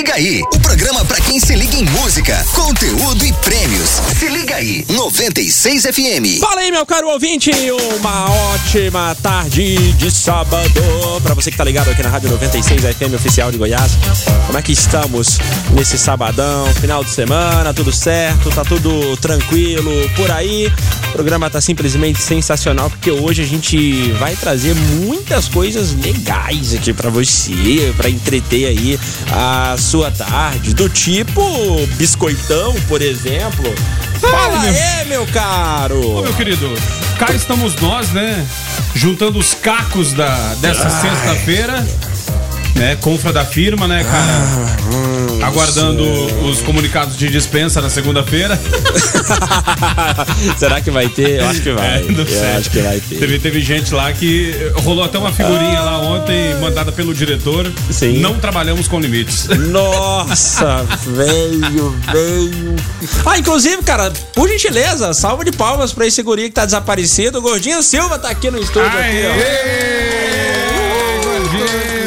liga aí, o programa pra quem se liga em música, conteúdo e prêmios. Se liga aí, 96 FM. Fala aí, meu caro ouvinte, uma ótima tarde de sábado pra você que tá ligado aqui na Rádio 96 FM oficial de Goiás. Como é que estamos nesse sabadão, final de semana, tudo certo, tá tudo tranquilo por aí? O programa tá simplesmente sensacional porque hoje a gente vai trazer muitas coisas legais aqui pra você, pra entreter aí a sua tarde, do tipo biscoitão, por exemplo. Fala aí, meu caro! Ô, meu querido, cá estamos nós, né? Juntando os cacos da, dessa sexta-feira. Né? Confra da firma, né, cara? Aguardando os comunicados de dispensa na segunda-feira. Será que vai ter? Eu acho que vai. É, não Eu acho que vai ter. Teve, teve gente lá que rolou até uma figurinha lá ontem, mandada pelo diretor. Sim. Não trabalhamos com limites. Nossa, veio, veio. Ah, inclusive, cara, por gentileza, salva de palmas pra esse guri que tá desaparecido. O Gordinho Silva tá aqui no estúdio. Aqui, ó.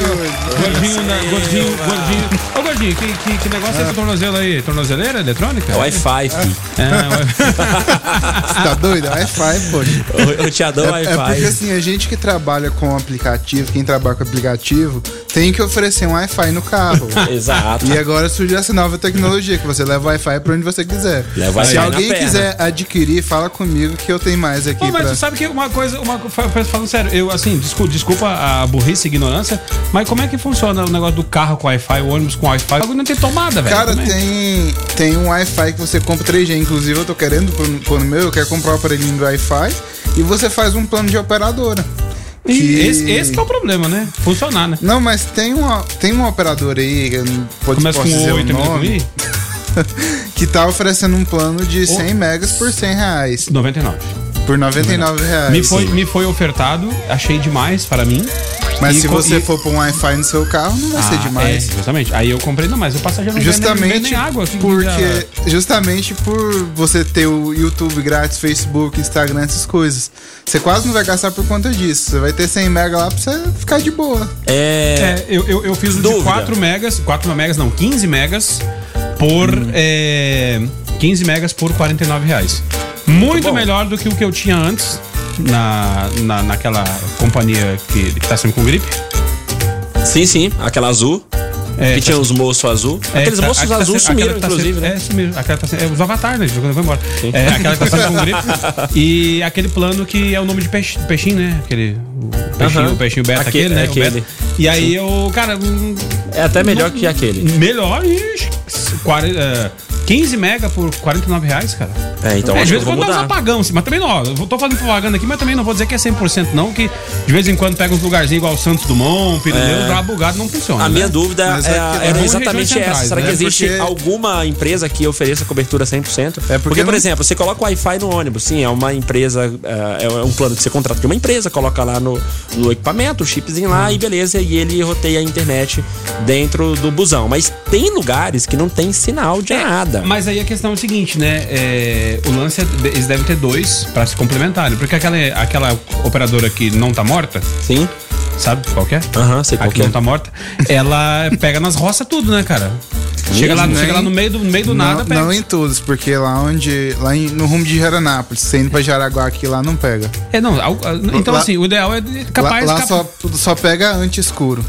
Gordinho, na- gordinho, gordinho. Ô, gordinho, que, que, que negócio é esse tornozelo aí? Tornozeleira eletrônica? Wi-Fi, filho. É, Tá doido? Wi-Fi, poxa. O, o Tiadão É, é porque Wi-Fi. assim, a gente que trabalha com aplicativo, quem trabalha com aplicativo, tem que oferecer um Wi-Fi no carro. Exato. E agora surgiu essa nova tecnologia, que você leva Wi-Fi pra onde você quiser. Leva Wi-Fi Se alguém quiser adquirir, fala comigo que eu tenho mais aqui Pô, mas pra... tu sabe que uma coisa, uma, fa- fa- falando sério, eu assim, desculpa, desculpa a burrice e ignorância, mas como é que funciona o negócio do carro com Wi-Fi, o ônibus com Wi-Fi? O não tem tomada, velho. Cara, tem, tem um Wi-Fi que você compra 3G. Inclusive, eu tô querendo pôr no- meu, eu quero comprar o aparelhinho do Wi-Fi. E você faz um plano de operadora. E que- esse, esse que é o problema, né? Funcionar, né? Não, mas tem uma, tem uma operadora aí, que eu não pode, Começa posso com dizer 8 o nome, que tá oferecendo um plano de 100 megas por 100 reais. 99. Por 99 reais. Me foi, me foi ofertado, achei demais para mim. Mas E se você e- for pôr um Wi-Fi no seu carro, não vai ser Ah, demais. É, justamente. Aí eu comprei, não, mas o passageiro não vê nem- vê Justamente nem água. que- porque justamente por você ter o YouTube grátis, Facebook, Instagram, essas coisas. Você quase não vai gastar por conta disso. Você vai ter 100 mega lá pra você ficar de boa. É. É, eu, eu, eu fiz o de Dúvida. 4 megas, 4 megas não, 15 megas por Hum. é, 15 megas por 49 reais. Muito bom. melhor do que o que eu tinha antes na, na, naquela companhia que, que tá sempre com gripe. Sim, sim, aquela azul. É, que tá- tinha os moços azul. é, Aqueles tá- moços aquela tá sumiram, tá inclusive, sendo- né? É, sumiram. Aquela tá é, os avatares, né? Quando vai embora. É, aquela que tá sendo com gripe. E aquele plano que é o nome de peixe, peixinho, né? Aquele. O peixinho, Aham. o peixinho beta, Aquele- aquele, né? aquele. beta. E aí eu, cara. hum, É até melhor que aquele. Melhor, ixi, 40, é, 15 mega por 49 reais, cara. É, então É, de vez em quando dá uns apagão, assim, mas também não, ó, eu tô fazendo propaganda aqui, mas também não vou dizer que é 100% não, que de vez em quando pega uns lugarzinhos igual Santos Dumont, Pirineus, lá bugado não funciona, A né? minha dúvida Mas é- é é exatamente regiões essa. centrais, Será né? que existe Porque- alguma empresa que ofereça cobertura 100%? É porque por não- exemplo, você coloca o Wi-Fi no ônibus, sim, é uma empresa, é, é um plano que você contrata de uma empresa, coloca lá no, no equipamento, o chipzinho lá e beleza, e ele roteia a internet dentro do busão. Mas tem lugares que não tem sinal de nada. Mas aí a questão é o seguinte, né? é, o lance é, eles devem ter dois pra se complementarem. Porque aquela, aquela operadora que não tá morta, Sim? sabe qual que é? Aham, sei A qual que que é. não tá morta, ela pega nas roças tudo, né, cara? Chega lá, Nem- chega lá no meio do, no meio do não, nada, pega. não em todos, porque lá onde. Lá em- no rumo de Jaranápolis, você indo pra Jaraguá aqui lá não pega. É, não, a- então Lá- assim, o ideal é de- capaz... lá lá cap- só, só pega anti-escuro.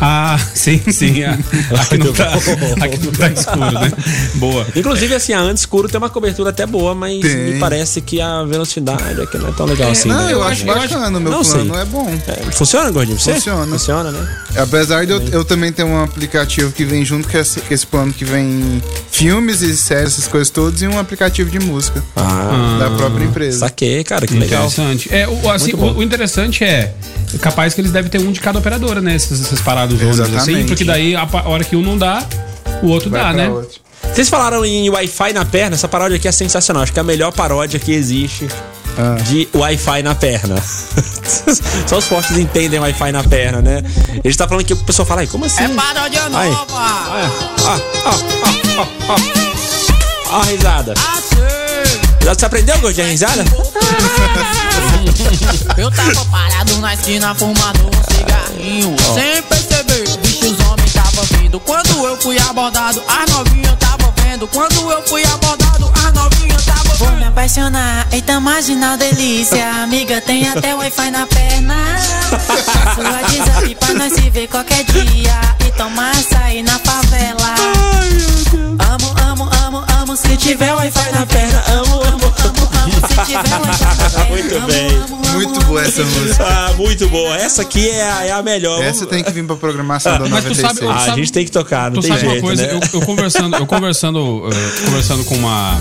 Ah, sim, sim. a- Aqui não, tá, aqui não tá escuro, né? Boa. Inclusive, assim, a anti-escuro tem uma cobertura até boa, mas Tem. me parece que a velocidade aqui não é tão legal assim. não, né? eu, eu acho bacana, meu não plano sei. é bom. É, funciona, Gordinho? Você? Funciona. Funciona, né? Apesar de eu, eu também ter um aplicativo que vem junto com esse, esse plano que vem filmes e séries, essas coisas todas, e um aplicativo de música Ah, da própria empresa. saquei, cara, que legal. Interessante. É, o, assim, o, o interessante é capaz que eles devem ter um de cada operadora, né? Essas, essas paradas ônibus assim, porque daí a, hora que um não dá, o outro Vai dá, né? outra. Vocês falaram em Wi-Fi na perna, essa paródia aqui é sensacional. Acho que é a melhor paródia que existe Ah. de Wi-Fi na perna. Só os fortes entendem Wi-Fi na perna, né? Ele tá falando que o pessoal fala, ai, como assim? É paródia Ai. nova! Ah, ah, ah, ah, ah, ah. Ó a risada. Achei! Já você aprendeu, Gordinho, a risada? Eu tava parado na esquina fumando um cigarrinho. Sem perceber, bicho, os homens tava vindo. Quando eu fui abordado, as novinhas tava vendo. Quando eu fui abordado, as novinhas tava Vou me vendo. apaixonar, eita imagina a delícia. Amiga, tem até Wi-Fi na perna. Faço WhatsApp pra nós se ver qualquer dia E tomar açaí na favela. Amo, amo, amo, amo Se tiver Wi-Fi na perna. Amo, amo, amo, amo Se tiver Wi-Fi na perna Muito bem. Muito boa essa música. Ah, muito boa. Essa aqui é a, é a melhor. Essa tem que vir pra programação da Mas tu 96. sabe- Ah, a sabe- gente tem que tocar, não Tu tem sabe jeito, uma coisa? né? Eu, eu conversando, eu conversando, eh, conversando com uma,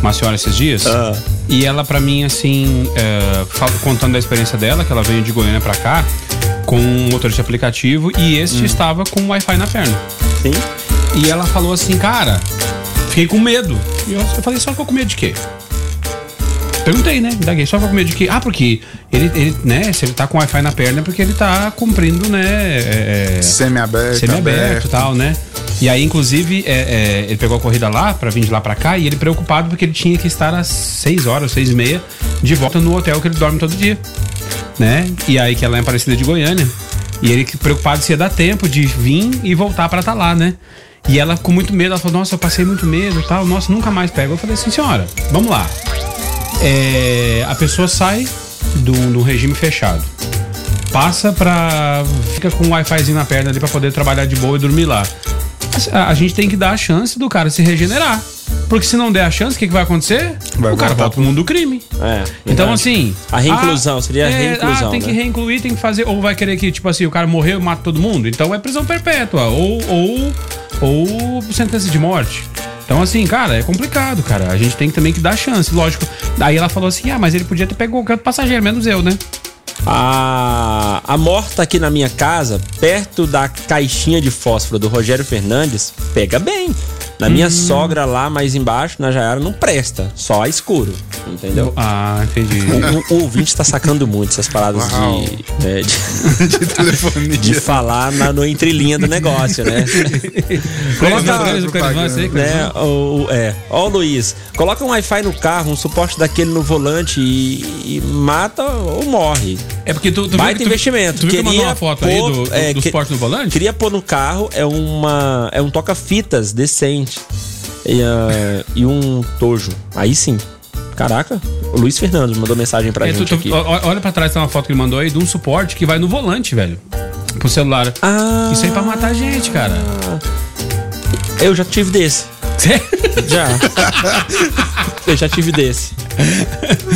uma senhora esses dias, Ah. e ela pra mim, assim, fal- contando da experiência dela, que ela veio de Goiânia pra cá, com um motor de aplicativo, e este estava com Wi-Fi na perna. Sim. E ela falou assim, cara, fiquei com medo. E eu, eu falei, só ficou com medo de quê? Perguntei, né? Daguei, só com medo de quê? Ah, porque ele, ele, né, se ele tá com Wi-Fi na perna é porque ele tá cumprindo, né? é, é, Semi-aberto. semi-aberto aberto. e tal, né? E aí, inclusive, é, é, ele pegou a corrida lá pra vir de lá pra cá e ele preocupado porque ele tinha que estar às 6 horas, 6 e meia, de volta no hotel que ele dorme todo dia, né? E aí, que ela é em Aparecida de Goiânia. E ele que preocupado se ia dar tempo de vir e voltar pra estar lá, né? E ela com muito medo, ela falou, nossa, eu passei muito medo e tal, nossa, nunca mais pego. Eu falei assim, senhora, vamos lá. É, a pessoa sai do, do regime fechado passa pra. fica com um Wi-Fizinho na perna ali pra poder trabalhar de boa e dormir lá. A, a gente tem que dar a chance do cara se regenerar. Porque se não der a chance, o que, que vai acontecer? Vai o cara volta pro mundo do crime. É, Então, assim. A reinclusão, seria a é, reinclusão, Ah, tem que né? reincluir, tem que fazer. Ou vai querer que, tipo assim, o cara morreu e mata todo mundo? Então é prisão perpétua. Ou. Ou, ou sentença de morte. Então, assim, cara, é complicado, cara. A gente tem também que dar chance, lógico. Daí ela falou assim: ah, mas ele podia ter qualquer outro passageiro, menos eu, né? A, a morta aqui na minha casa, perto da caixinha de fósforo do Rogério Fernandes, pega bem. Na minha Hum. sogra lá mais embaixo, na Jaiara, não presta. Só escuro. Entendeu? Ah, entendi. O, o- o ouvinte tá sacando muito essas paradas de, né, de, de telefonia. de falar na, no entrelinha do negócio, né? Coloca o né? O, o- é. Ó, Luiz, coloca um Wi-Fi no carro, um suporte daquele no volante e, e mata ou morre. É porque tu, tu Baita viu tu- investimento. Tu viu que mandou Queria uma foto pôr, aí do, do, é, do que- suporte no volante? Queria pôr no carro, é uma é um toca-fitas decente. E, ah, e um tojo. Aí sim. Caraca, o Luiz Fernando mandou mensagem pra É, tu- gente tu- aqui. ó- olha pra trás, tem uma foto que ele mandou aí de um suporte que vai no volante, velho. Pro celular. Ah, Isso aí é pra matar gente, cara. eu já tive desse. Já. eu já tive desse.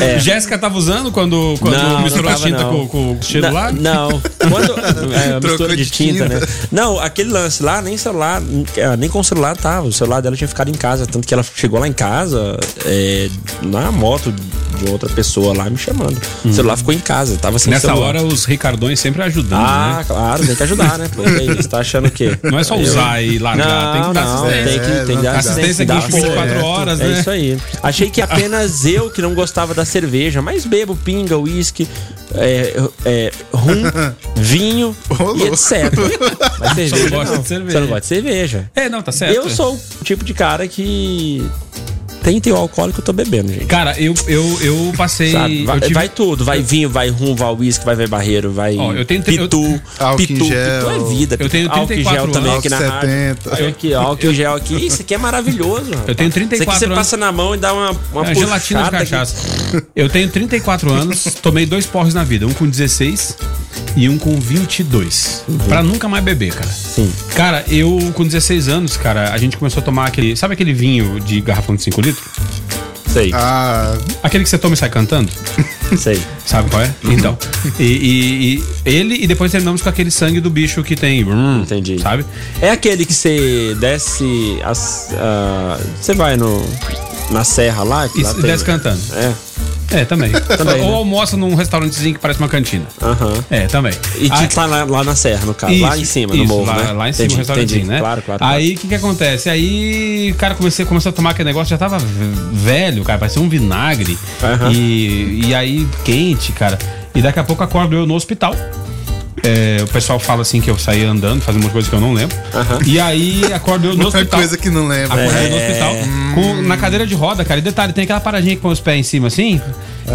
É. Jéssica tava usando quando, quando Não, misturou não a tava, tinta não. com, com o Na- celular? Não. Quando. É, Trocou mistura de de tinta, tinta. né? Não, aquele lance lá, nem celular, eh, nem com o celular tava. O celular dela tinha ficado em casa. Tanto que ela chegou lá em casa é, na moto de outra pessoa lá me chamando. O celular ficou em casa, tava sem Nessa celular. hora, os ricardões sempre ajudando, Ah, né? claro, tem que ajudar, né? Porque você tá achando o quê? Não é só usar e largar, tem que dar não, assistência. tem que, tem que dar Assistência dá aqui 24 certo. horas, É né? isso aí. Achei que apenas eu que não gostava da cerveja, mas bebo pinga, uísque, é, é, rum, vinho Ô, e etc. Mas cerveja gosta não. de cerveja. Você não gosta de cerveja. É, não, tá certo. Eu sou o tipo de cara que tem teu alcoólico eu tô bebendo, gente. Cara, eu, eu, eu passei. Sabe? Vai, eu tive- vai tudo, vai vinho, vai rum, vai uísque, vai ver barreiro, vai Ó, eu tenho- eu- pitu, Álcool em pitu, pitu é vida. Eu tenho álcool em 34 gel também anos. aqui na Álcool rádio. 70. Olha aqui, álcool gel aqui. Isso aqui é maravilhoso. rapaz. Eu tenho Isso 34 aqui você anos. passa na mão e dá uma, uma É, gelatina de puxada aqui. cachaça. Eu tenho 34 anos, tomei dois porres na vida, um com 16 e um com 22. Pra nunca mais beber, cara. Sim. Cara, eu com 16 anos, cara, a gente começou a tomar aquele. Sabe aquele vinho de garrafão de 5 litros? Sei, Ah, Aquele que você toma e sai cantando? sei. Sabe qual é? Então. E, e- e ele, e depois terminamos com aquele sangue do bicho que tem. brum, Entendi. Sabe? É aquele que você desce. as- ah, Você vai no, na serra lá. que E lá se tem- desce cantando. É. É, também. Também, Ou né? almoça num restaurantezinho que parece uma cantina. Aham. É, também. E Aí- tipo, tá lá, lá na serra, no caso. lá Isso, em cima, no isso, morro, lá, né? lá em cima, Entendi, no restaurantinho, entendi. né? Claro, claro. Aí o que que acontece? Aí o cara comecei, começou a tomar aquele negócio, já tava velho, cara, parecia um vinagre. Aham. E, e aí quente, cara. E daqui a pouco acordo eu no hospital. É, o pessoal fala assim que eu saí andando, fazendo umas coisas que eu não lembro. E aí acordo eu no hospital. coisa que não lembra. Acordei no hospital com- na cadeira de roda, cara. E detalhe, tem aquela paradinha que põe os pés em cima assim.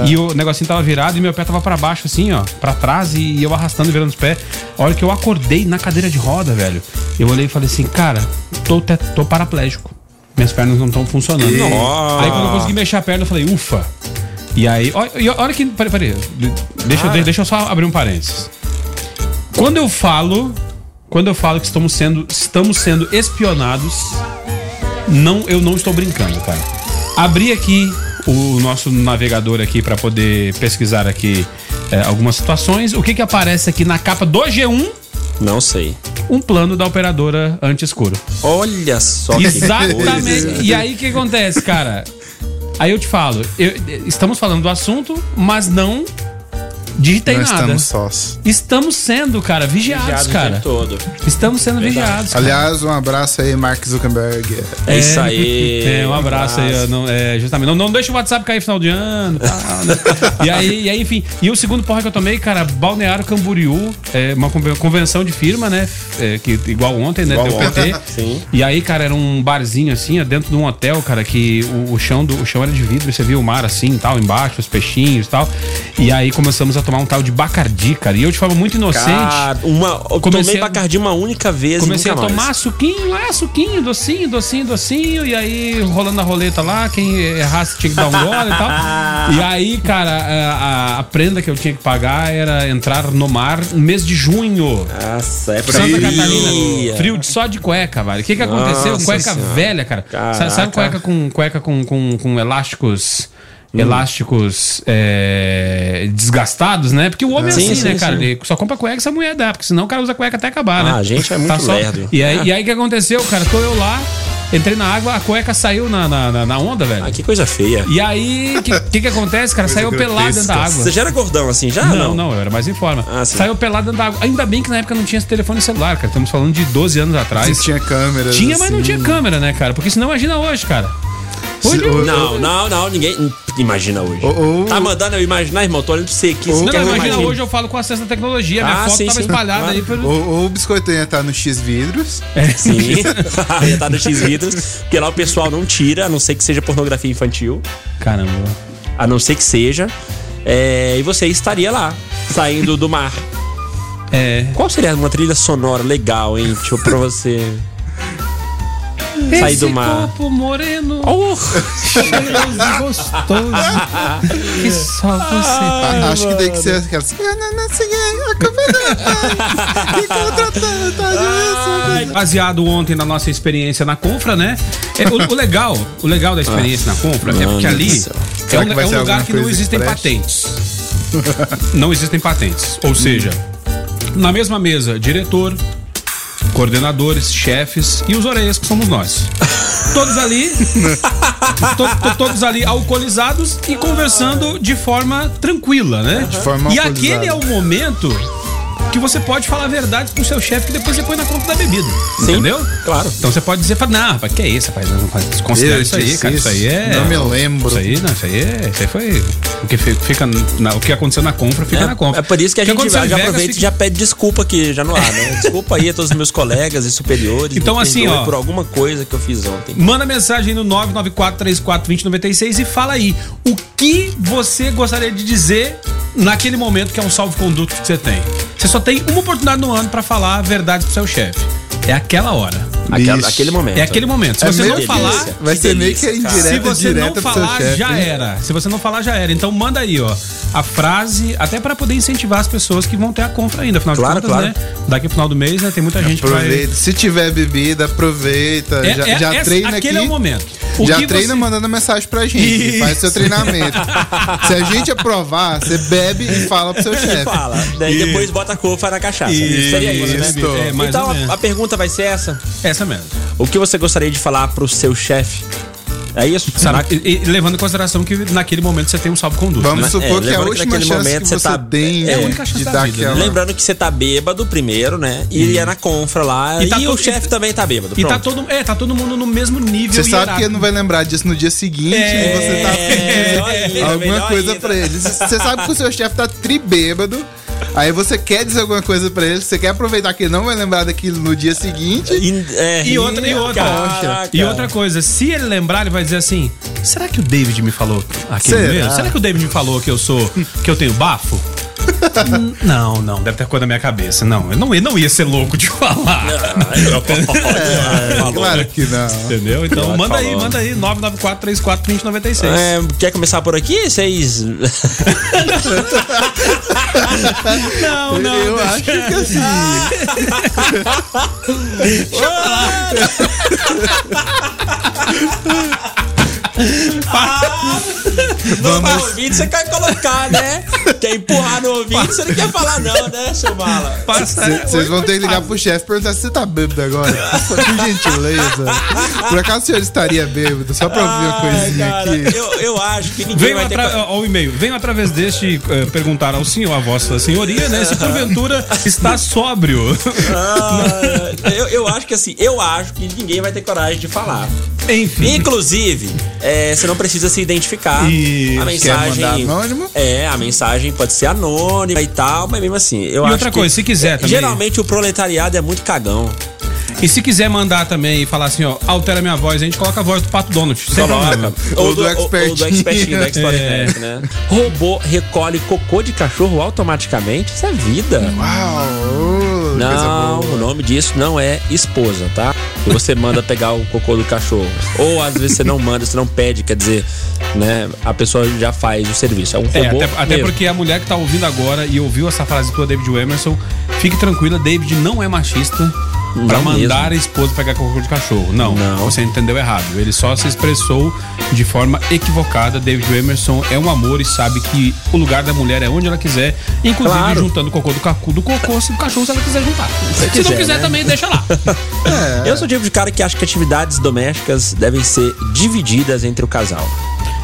E o negocinho tava virado e meu pé tava pra baixo, assim, ó, pra trás, e eu arrastando e virando os pés. A hora que eu acordei na cadeira de roda, velho, eu olhei e falei assim, cara, tô, te- tô paraplégico. Minhas pernas não estão funcionando. Nossa. Aí quando eu consegui mexer a perna, eu falei, ufa. E aí, olha, e olha que. Peraí, peraí. Deixa, eu- deixa eu só abrir um parênteses. Quando eu falo. Quando eu falo que estamos sendo, estamos sendo espionados, não, eu não estou brincando, cara. Abri aqui o nosso navegador aqui para poder pesquisar aqui é, algumas situações. O que que aparece aqui na capa do G1? Não sei. Um plano da operadora anti-escuro. Olha só que Exatamente. E aí o que acontece, cara? Aí eu te falo, eu- estamos falando do assunto, mas não digitei Nós nada. estamos sós. Estamos sendo, cara, vigiados, Vigiado o cara. tempo todo. Estamos sendo vigiados. cara. Aliás, um abraço aí, Mark Zuckerberg. É isso aí. É, um abraço aí. ó, Não, é, justamente. Não, não deixa o WhatsApp cair final de ano e tal, né? e, aí, e aí, enfim. E o segundo porra que eu tomei, cara, Balneário Camboriú, é uma conven- convenção de firma, né? É, que, igual ontem, né? Igual ontem, sim. E aí, cara, era um barzinho assim, ó, dentro de um hotel, cara, que o, o chão do o chão era de vidro, você via o mar assim, tal, embaixo, os peixinhos e tal. E aí começamos a tomar um tal de Bacardi, cara. E eu de forma muito inocente. Cara, uma, eu Comecei tomei a- Bacardi uma única vez Comecei a nunca tomar mais. suquinho, ah, suquinho, docinho, docinho, docinho, e aí rolando a roleta lá, quem errasse tinha que dar um gole e tal. E aí, cara, a, a- prenda que eu tinha que pagar era entrar no mar no mês de junho. Nossa, é Santa frio. Catarina. Frio de só de cueca, velho. O que que aconteceu? Nossa cueca Senhora. velha, cara. Caraca. Sabe, sabe cueca com cueca com, com, com elásticos elásticos é, desgastados, né? Porque o homem é Sim, assim, sim, né, cara? sim. Ele só compra cueca se a mulher dá, porque senão o cara usa cueca até acabar, né? Ah, a gente é muito só- lerdo. E aí, É. e aí o que aconteceu, cara? Tô eu lá, entrei na água, a cueca saiu na, na, na- na onda, velho. Ah, que coisa feia. E aí, o que, que que acontece, cara? Saiu pelado dentro da água. Você já era gordão assim, já? Não, não, eu era mais em forma. Ah, sim. Saiu pelado dentro da água. Ainda bem que na época não tinha esse telefone celular, cara. Estamos falando de 12 anos atrás. Se tinha câmeras. Tinha, mas não assim. tinha câmera, né, cara? Porque senão imagina hoje, cara. Hoje, Não, não, não, ninguém imagina hoje. Ô, ô. Tá mandando eu imaginar, irmão? Tô olhando pra você aqui. Você não, imagina hoje eu falo com acesso à tecnologia. Minha Ah, foto sim, tava sim. espalhada Claro. aí pelo. Ou, o biscoito ia estar no X vidros. Sim. Ia tá no X-Vidros. Porque lá o pessoal não tira, a não ser que seja pornografia infantil. Caramba. A não ser que seja. É, e você estaria lá, saindo do mar. É. Qual seria uma trilha sonora legal, hein? Tipo, pra você. Sair do mar. corpo moreno, Oh! cheiroso e gostoso. que só você tem. Acho que tem que ser aquelas. Baseado ontem na nossa experiência na Confra, né? É, o, o legal, o legal da experiência na Confra é porque Mano ali é Será um, é um lugar que não existem express? patentes. não existem patentes. Ou seja, na mesma mesa, diretor, coordenadores, chefes e os orelhas que somos nós. Todos ali, to- to- todos ali alcoolizados e conversando de forma tranquila, né? De forma e aquele é o momento que você pode falar a verdade pro seu chefe que depois você põe na conta da bebida. Sim, Entendeu? claro. Então você pode dizer, fala, não, rapaz, que é isso, rapaz? Não, rapaz, Considera Eu isso aí, cara. Isso aí é. Não me lembro. Isso aí, não, isso aí é. Isso aí foi. O que fi- fica. na- o que aconteceu na compra fica na compra. É por isso que a gente já, já aproveita e fica- já pede desculpa aqui, já no ar, né? Desculpa aí a todos os meus colegas e superiores. Então, assim, ó. Por alguma coisa que eu fiz ontem. Manda mensagem no 994-34-2096 e fala aí o que você gostaria de dizer naquele momento que é um salvo-conduto que você tem. Você só tem uma oportunidade no ano pra falar a verdade pro seu chefe. É aquela hora. Aquela, aquele momento. É aquele momento. Se É você não delícia. falar, Vai ser meio que cara. Se você não falar, já era. Se você não falar, já era. Então manda aí, ó, a frase, até pra poder incentivar as pessoas que vão ter a compra ainda. Afinal Claro, de contas, claro. né? Daqui pro final do mês, né? Tem muita gente que vai. Aproveita. Se tiver bebida, aproveita. É, já é- já é- treina aquele aqui. é o momento. O já treina você- mandando mensagem pra gente. Isso. Faz seu treinamento. Se a gente aprovar, você bebe e fala pro seu chefe. Fala. Daí depois bota a cofa na cachaça. Isso, Seria isso, né? É, então a, a pergunta vai ser essa. Essa mesmo. O que você gostaria de falar pro seu chefe? É isso? Sabe? E, e levando em consideração que naquele momento você tem um salvo-conduto. Vamos né? supor É, que é a lembrando que última naquele chance momento que você tá- tem é a única chance de da dar vida, né? aquela... Lembrando que você tá bêbado primeiro, né? E é na confra lá. E E, tá o todo- chefe também tá bêbado. E tá pronto. todo, é, tá todo mundo no mesmo nível Você sabe que ele não vai lembrar disso no dia seguinte É, e você tá ainda, alguma coisa ainda. pra ele. Você sabe que o seu chefe tá tribêbado, Aí você quer dizer alguma coisa pra ele, você quer aproveitar que ele não vai lembrar daquilo no dia seguinte. E, é, E outra, e outra. Caraca. E outra coisa, se ele lembrar, ele vai dizer assim: será que o David me falou aquilo Será? mesmo? Será que o David me falou que eu sou. que eu tenho bafo? Não, não, deve ter coisa na minha cabeça. Não, eu não, eu não ia ser louco de falar. É, claro que não. Entendeu? Então Claro, manda aí, manda aí, 994 34 2096. É, quer começar por aqui? Vocês. Não, não, eu deixa- acho que assim. Não vai ouvir, você quer colocar, né? Quer empurrar no ouvido, você não quer falar, não, né, seu mala? Vocês vão ter que ligar pro chefe e perguntar se você tá bêbado agora. Por gentileza. Por acaso o senhor estaria bêbado? Só pra ouvir uma Ai, coisinha cara, aqui. eu, eu acho que ninguém Venho vai ter. atra... co- ao e-mail. Venho através deste eh, perguntar ao senhor, a vossa senhoria, né? Se porventura está sóbrio. Ah, eu, eu acho que assim, eu acho que ninguém vai ter coragem de falar. Enfim. Inclusive, é, você não precisa se identificar. Isso. a mensagem. anônimo? É, a mensagem pode ser anônima e tal, mas mesmo assim, eu E acho outra que- coisa, se quiser também. Geralmente o proletariado é muito cagão. E se quiser mandar também e falar assim, ó, altera minha voz, a gente coloca a voz do Pato Donald. Sem problema. Ou do Ou, expertinho. do expertinho, do Expert É. Né? Robô recolhe cocô de cachorro automaticamente. Isso é vida. Uau! Não, o nome disso não é esposa, tá? E você manda pegar o cocô do cachorro. Ou às vezes você não manda, você não pede, quer dizer, né? A pessoa já faz o serviço. É um É, robô. até, até mesmo. porque a mulher que tá ouvindo agora e ouviu essa frase tua, David Emerson, fique tranquila, David não é machista pra Não mandar mesmo. a esposa pegar cocô de cachorro. Não, Não. você entendeu errado. Ele só se expressou de forma equivocada. David Emerson é um amor e sabe que o lugar da mulher é onde ela quiser, inclusive Claro. juntando o cocô do, cacu, do cocô, se o cachorro se ela quiser juntar. Se, não quiser, quiser né? também, deixa lá. Eu sou o tipo de cara que acha que atividades domésticas devem ser divididas entre o casal.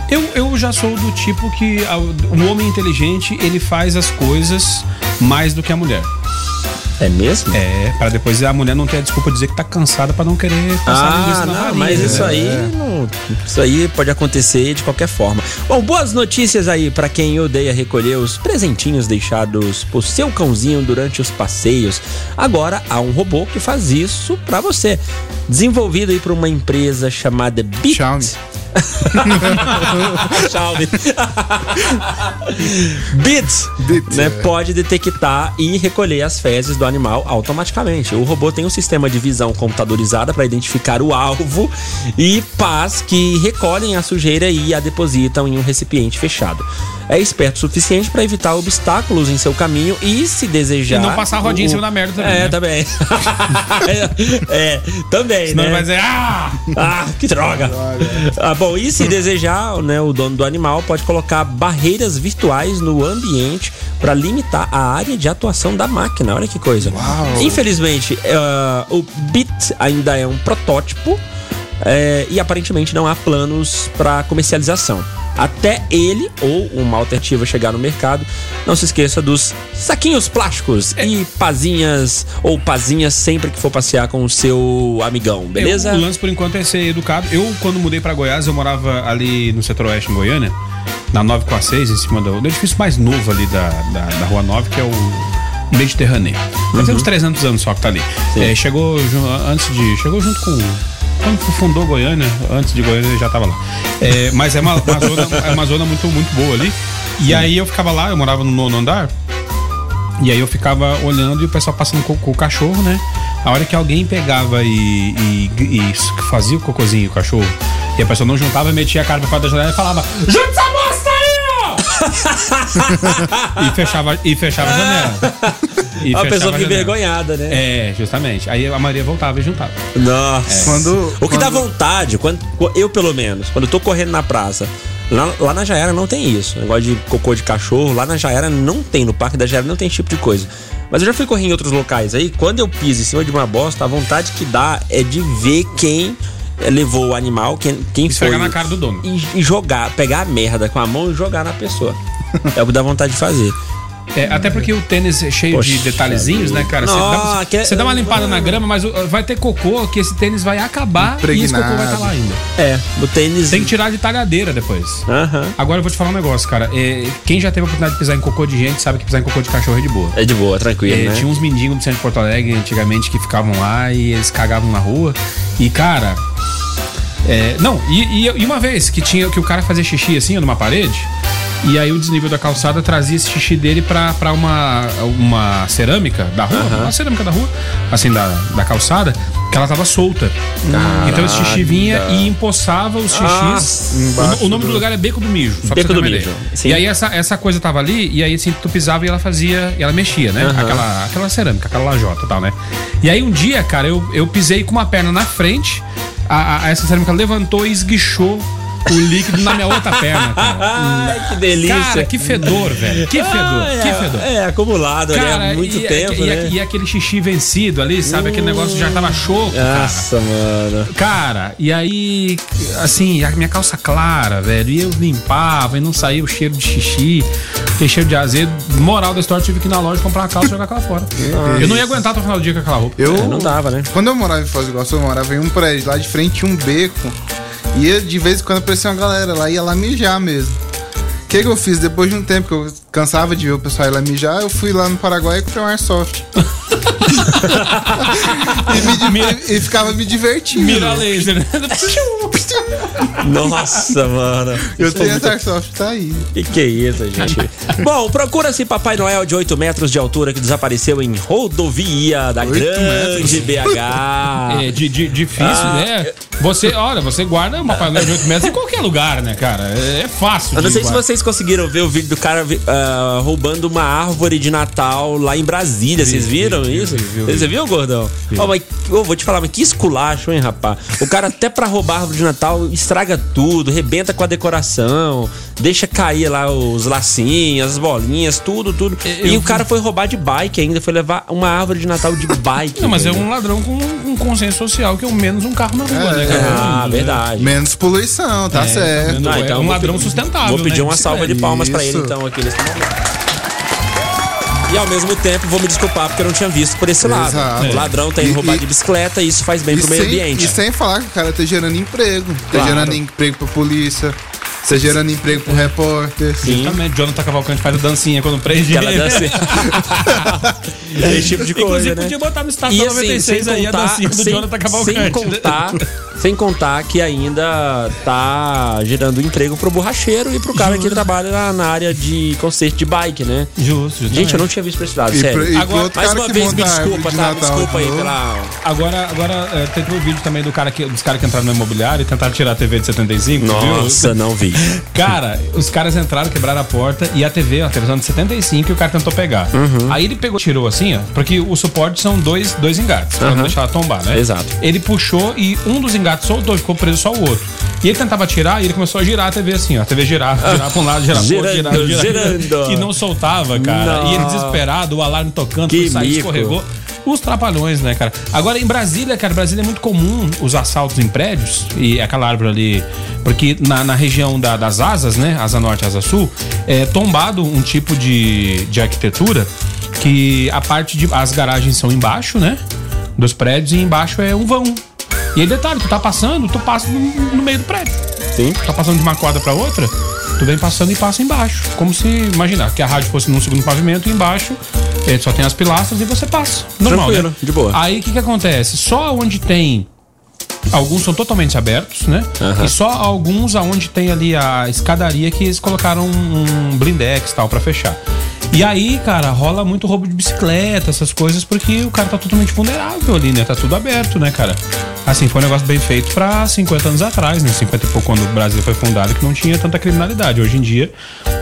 Eu, eu já sou do tipo que o homem inteligente, ele faz as coisas mais do que a mulher. É mesmo? É, pra depois a mulher não ter a desculpa de dizer que tá cansada pra não querer passar Ah, linguiça na não, varinha, mas isso né? aí, não, isso aí pode acontecer de qualquer forma. Bom, boas notícias aí pra quem odeia recolher os presentinhos deixados por seu cãozinho durante os passeios. Agora há um robô que faz isso pra você. Desenvolvido aí por uma empresa chamada Bit. Xiaomi. Xiaomi. Bits, Bits, né, é. pode detectar e recolher as fezes do animal automaticamente. O robô tem um sistema de visão computadorizada para identificar o alvo e pás que recolhem a sujeira e a depositam em um recipiente fechado. É esperto o suficiente para evitar obstáculos em seu caminho e se desejar. E não passar a rodinha em cima da merda também, É, né? também. é, também, Senão né? vai dizer, ah! Ah, que droga! Ah, bom, e se desejar, né, o dono do animal pode colocar barreiras virtuais no ambiente para limitar a área de atuação da máquina. Olha que coisa. Infelizmente, eh, o Bit ainda é um protótipo eh, e aparentemente não há planos para comercialização. Até ele ou uma alternativa chegar no mercado, não se esqueça dos saquinhos plásticos e pazinhas ou pazinhas sempre que for passear com o seu amigão, beleza? Eu- o lance por enquanto é ser educado. Eu, quando mudei pra Goiás, eu morava ali no setor oeste, em Goiânia, na 9 com a 6, em cima do, do edifício mais novo ali da, da, da Rua 9, que é o Mediterrâneo. Deve ter uns 300 anos só que tá ali. É, chegou antes de. Chegou junto com. Quando fundou Goiânia, antes de Goiânia ele já tava lá. É, mas é uma, uma zona, é uma zona muito, muito boa ali. E aí eu ficava lá, eu morava no nono andar. E aí eu ficava olhando e o pessoal passando com, com o cachorro, né? A hora que alguém pegava e, e- e fazia o cocôzinho, o cachorro, e a pessoa não juntava, metia a cara pra fora da janela e falava: Junta essa bosta aí, ó! e fechava, e fechava a janela. E a pessoa fica envergonhada, né? É, justamente. Aí a Maria voltava e juntava. Nossa. Quando- o que dá quando- vontade, quando, eu pelo menos, quando eu tô correndo na praça, lá, lá na Jaera não tem isso. Negócio de cocô de cachorro, lá na Jaera não tem, no Parque da Jaera não tem esse tipo de coisa. Mas eu já fui correr em outros locais aí, quando eu piso em cima de uma bosta, a vontade que dá é de ver quem levou o animal, quem, quem foi. Esfregar na cara do dono. E, e jogar, pegar a merda com a mão e jogar na pessoa. é o que dá vontade de fazer. É, até porque o tênis é cheio de Poxa detalhezinhos, né, cara? Você dá, que- você dá uma limpada na grama, mas vai ter cocô que esse tênis vai acabar e esse cocô vai estar lá ainda. É, o tênis. Tem que tirar de talhadeira depois. Aham. Agora eu vou te falar um negócio, cara. É, quem já teve a oportunidade de pisar em cocô de gente sabe que pisar em cocô de cachorro é de boa. É de boa, tranquilo, É, né? Tinha uns mendigos do centro de Porto Alegre antigamente que ficavam lá e eles cagavam na rua. E, cara. é, não, e, e- e uma vez que tinha que o cara fazia xixi assim, ó, numa parede, e aí o desnível da calçada trazia esse xixi dele pra, pra uma, uma cerâmica da rua, uma cerâmica da rua, assim, da, da calçada, que ela tava solta. Então esse xixi vinha e empoçava os xixis. Nossa, o, o nome do lugar é Beco do Mijo. Só Beco do Mijo. E aí essa, essa coisa tava ali, e aí assim, tu pisava e ela fazia, e ela mexia, né? Aquela, aquela cerâmica, aquela lajota e tal, né? E aí um dia, cara, eu, eu pisei com uma perna na frente, a, a- essa cerâmica levantou e esguichou o líquido na minha outra perna, cara. Ai, que delícia. Cara, que fedor, velho. Que fedor, Ah, que é, fedor. É, acumulado ali há muito e, tempo, e, né? e aquele xixi vencido ali, sabe? Aquele negócio já tava choco, cara. Nossa, mano. Cara, e aí, assim, a minha calça clara, velho, e eu limpava e não saía o cheiro de xixi, aquele cheiro de azedo. Moral da história, eu tive que ir na loja comprar uma calça e jogar aquela fora. Eu não ia aguentar até o final do dia com aquela roupa. Eu, É, não dava, né? Quando eu morava em Foz do Iguaçu, eu morava em um prédio. Lá de frente tinha um beco. E eu, de vez em quando aparecia uma galera lá, ia lá mijar mesmo. O que, que eu fiz? Depois de um tempo que eu cansava de ver o pessoal ir lá mijar, eu fui lá no Paraguai e comprei um airsoft. e, me e ficava me divertindo. Mira laser, né? Nossa, mano. Eu tenho muito- esse airsoft, tá aí. Que que é isso, gente? Bom, procura-se Papai Noel de 8 metros de altura que desapareceu em rodovia da 8 grande BH. É, de, de- difícil, Ah, né? Você, olha, você guarda uma panela de 8 metros em qualquer lugar, né, cara? É, é fácil. Eu não sei se vocês conseguiram ver o vídeo do cara ah, roubando uma árvore de Natal lá em Brasília. Vocês viram vi, isso? vi, vi, vi. Você viu, gordão? Ó, mas, eu vou te falar, mas que esculacho, hein, rapaz? O cara, até pra roubar a árvore de Natal, estraga tudo, rebenta com a decoração, deixa cair lá os lacinhos, as bolinhas, tudo, tudo. Eu e vi- o cara foi roubar de bike ainda, foi levar uma árvore de Natal de bike. Não, mas é um ladrão com um consenso social que é o menos um carro na rua, né, cara? Ah, verdade. Menos poluição, tá É, certo. tá Ah, vendo? é um vou ladrão sustentável. Vou pedir né? uma salva de palmas pra ele então aqui nesse momento. E ao mesmo tempo vou me desculpar porque eu não tinha visto por esse lado. Exato. O ladrão tá E- e- de bicicleta e isso faz bem pro meio sem, ambiente. e sem falar que o cara tá gerando emprego. Tá Claro. gerando emprego pra polícia. Tá gerando emprego pro repórter. Justamente, Jonathan Cavalcante faz a dancinha quando prende Aquela dança. Esse tipo de coisa, Inclusive, né? podia botar no E da assim, 96 sem aí a contar, dancinha do sem, Jonathan Cavalcante. sem contar, sem contar que ainda tá gerando emprego pro borracheiro e pro cara que trabalha na, na área de conserto de bike, né? Justo, justamente. Gente, eu não tinha visto pra esse lado, E, sério. pro, e Agora, Mais cara uma que vez, me a desculpa, de tá? Natal Desculpa de aí pela. Agora, agora é, teve um vídeo também do cara que, dos caras que entraram no imobiliário e tentaram tirar a TV de 75, tu viu? Nossa, não vi. Cara, os caras entraram, quebraram a porta e a TV, a televisão de 75 e o cara tentou pegar. Uhum. Aí ele pegou, tirou assim, ó, porque o suporte são dois, dois engates, pra não deixar ela tombar, né? Exato. Ele puxou e um dos engates soltou, ficou preso só o outro. E ele tentava tirar e ele começou a girar a TV assim, ó. A TV girava, girava pra um lado, girava pro outro, girava, girava, girando. E não soltava, cara. Não. E ele desesperado, o alarme tocando, Que foi sair, mico. escorregou. Os trapalhões, né, cara? Agora, em Brasília, cara, Brasília é muito comum os assaltos em prédios e aquela árvore ali. Porque na, na região da- das asas, né? Asa Norte, Asa Sul, é tombado um tipo de, de arquitetura que a parte de. As garagens são embaixo, né? Dos prédios e embaixo é um vão. E aí, detalhe, tu tá passando, tu passa no, no meio do prédio. Sim. Tá passando de uma quadra pra outra, tu vem passando e passa embaixo. Como se, imagina, que a rádio fosse num segundo pavimento e embaixo eh, só tem as pilastras e você passa. Normal, Tranquilo, né? de boa. Aí o que que acontece? Só onde tem Alguns são totalmente abertos, né? E só alguns aonde tem ali a escadaria que eles colocaram um blindex e tal pra fechar. E aí, cara, rola muito roubo de bicicleta, essas coisas, porque o cara tá totalmente vulnerável ali, né? Tá tudo aberto, né, cara? Assim, foi um negócio bem feito pra 50 anos atrás, né? 50 e pouco quando o Brasil foi fundado, que não tinha tanta criminalidade. Hoje em dia,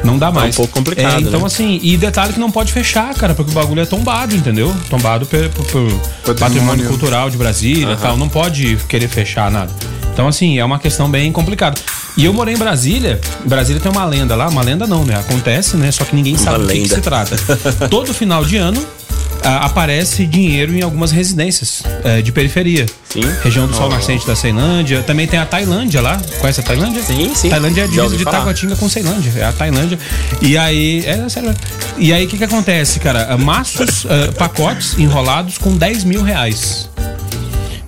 não dá mais. pouco complicado, É, então, né? assim, e detalhe que não pode fechar, cara, porque o bagulho é tombado, entendeu? Tombado por patrimônio Patrimônio. cultural de Brasília e tal. Não pode querer fechar nada. Então, assim, é uma questão bem complicada. E eu morei em Brasília. Brasília tem uma lenda lá. Uma lenda não, né? Acontece, né? Só que ninguém sabe do que, que se trata. Todo final de ano ah, aparece dinheiro em algumas residências eh, de periferia. Sim. Região do Sol Nascente da Ceilândia. Também tem a Tailândia lá. Conhece a Tailândia? Sim, sim. Tailândia é a divisa de. Taguatinga com Ceilândia. É a Tailândia. E aí. É, sério. E aí o que, que acontece, cara? Maços, ah, pacotes enrolados com 10 mil reais.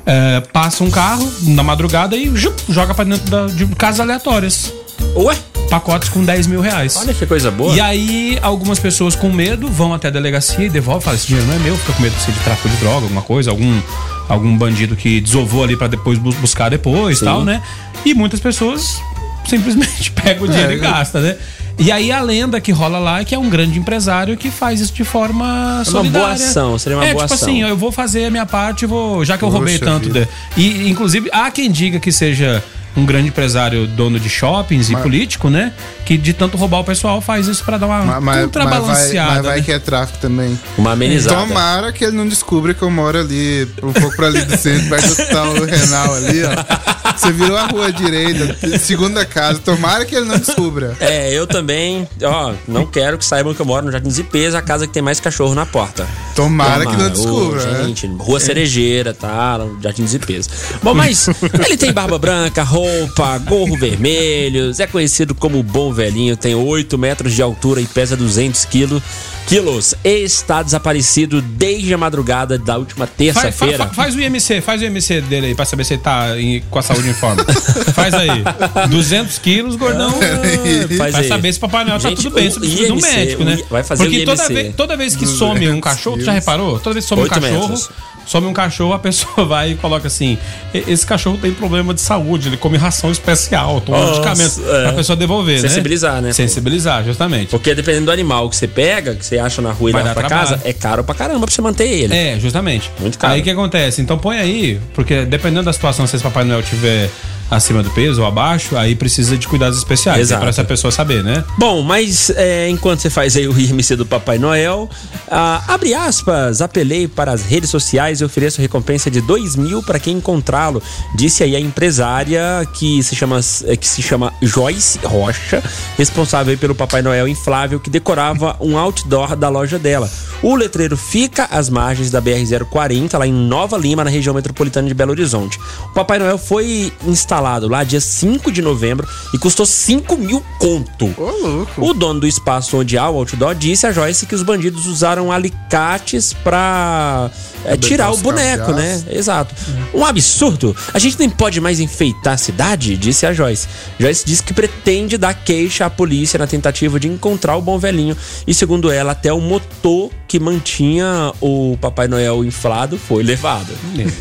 É, passa um carro na madrugada e jup, joga pra dentro da, de casas aleatórias. Ué, Pacotes com 10 mil reais. olha que coisa boa. E aí, algumas pessoas com medo vão até a delegacia e devolvem, falam, esse dinheiro não é meu, fica com medo de ser de tráfico de droga, alguma coisa, algum, algum bandido que desovou ali pra depois bus- buscar depois e tal, né? E muitas pessoas simplesmente pegam o dinheiro É, e gastam, né? E aí a lenda que rola lá é que é um grande empresário que faz isso de forma solidária. boa ação, seria uma é, boa tipo ação. assim, eu vou fazer a minha parte, vou, já que eu roubei Poxa tanto. vida. de- e inclusive há quem diga que seja um grande empresário dono de shoppings e político, né? Que de tanto roubar o pessoal faz isso pra dar uma Mas, mas, mas vai, contrabalanceada. mas vai né? que é tráfico também. Uma amenizada. Tomara que ele não descubra que eu moro ali, um pouco pra ali do centro, perto do hospital renal ali, ó. Você virou a rua direita, segunda casa. Tomara que ele não descubra. É, eu também, ó, não quero que saibam que eu moro no Jardim Zipesa, a casa que tem mais cachorro na porta. Tomara que não Ô, descubra, né? gente, Rua Cerejeira, tá? Jardim Zipesa. Bom, mas ele tem barba branca, roupa, gorro vermelhos, é conhecido como o bom velhinho, tem 8 metros de altura e pesa 200 quilos. Quilos, está desaparecido desde a madrugada da última Faz, terça-feira. fa- faz o IMC, faz o IMC dele aí pra saber se ele tá em- com a saúde em forma. faz aí. 200 quilos, gordão. Faz vai aí. saber se Papai Noel tá Gente, tudo bem, o se precisa de um IMC, médico, o né? Vai fazer Porque o toda IMC. vez, toda vez que some um cachorro, tu já reparou? Toda vez que some um cachorro, metros. Some um cachorro, a pessoa vai e coloca assim: "E- esse cachorro tem problema de saúde, ele come ração especial, toma Nossa, medicamento. é. Pra pessoa devolver, né? Sensibilizar, né, pô? Sensibilizar, justamente. Porque dependendo do animal que você pega, que você acha na rua e Vai leva pra trabalho. casa, é caro pra caramba pra você manter ele. É, justamente. Muito caro. Aí o que acontece? Então põe aí, porque dependendo da situação, se esse Papai Noel tiver acima do peso ou abaixo, aí precisa de cuidados especiais. Exato. Para essa pessoa saber, né? Bom, mas é, enquanto você faz aí o IMC do Papai Noel, ah, abre aspas, apelei para as redes sociais e ofereço recompensa de 2 mil para quem encontrá-lo. Disse aí a empresária que se chama, eh, que se chama Joyce Rocha, responsável pelo Papai Noel inflável que decorava um outdoor da loja dela. O letreiro fica às margens da BR-040, lá em Nova Lima, na região metropolitana de Belo Horizonte. O Papai Noel foi instalado lá dia 5 de novembro e custou 5 mil conto. Ô, louco. O dono do espaço onde há o outdoor disse a Joyce que os bandidos usaram alicates pra é, tirar o boneco, né? Exato. Um absurdo. A gente nem pode mais enfeitar a cidade, disse a Joyce. Joyce disse que pretende dar queixa à polícia na tentativa de encontrar o bom velhinho. E segundo ela, até o motor que mantinha o Papai Noel inflado foi levado.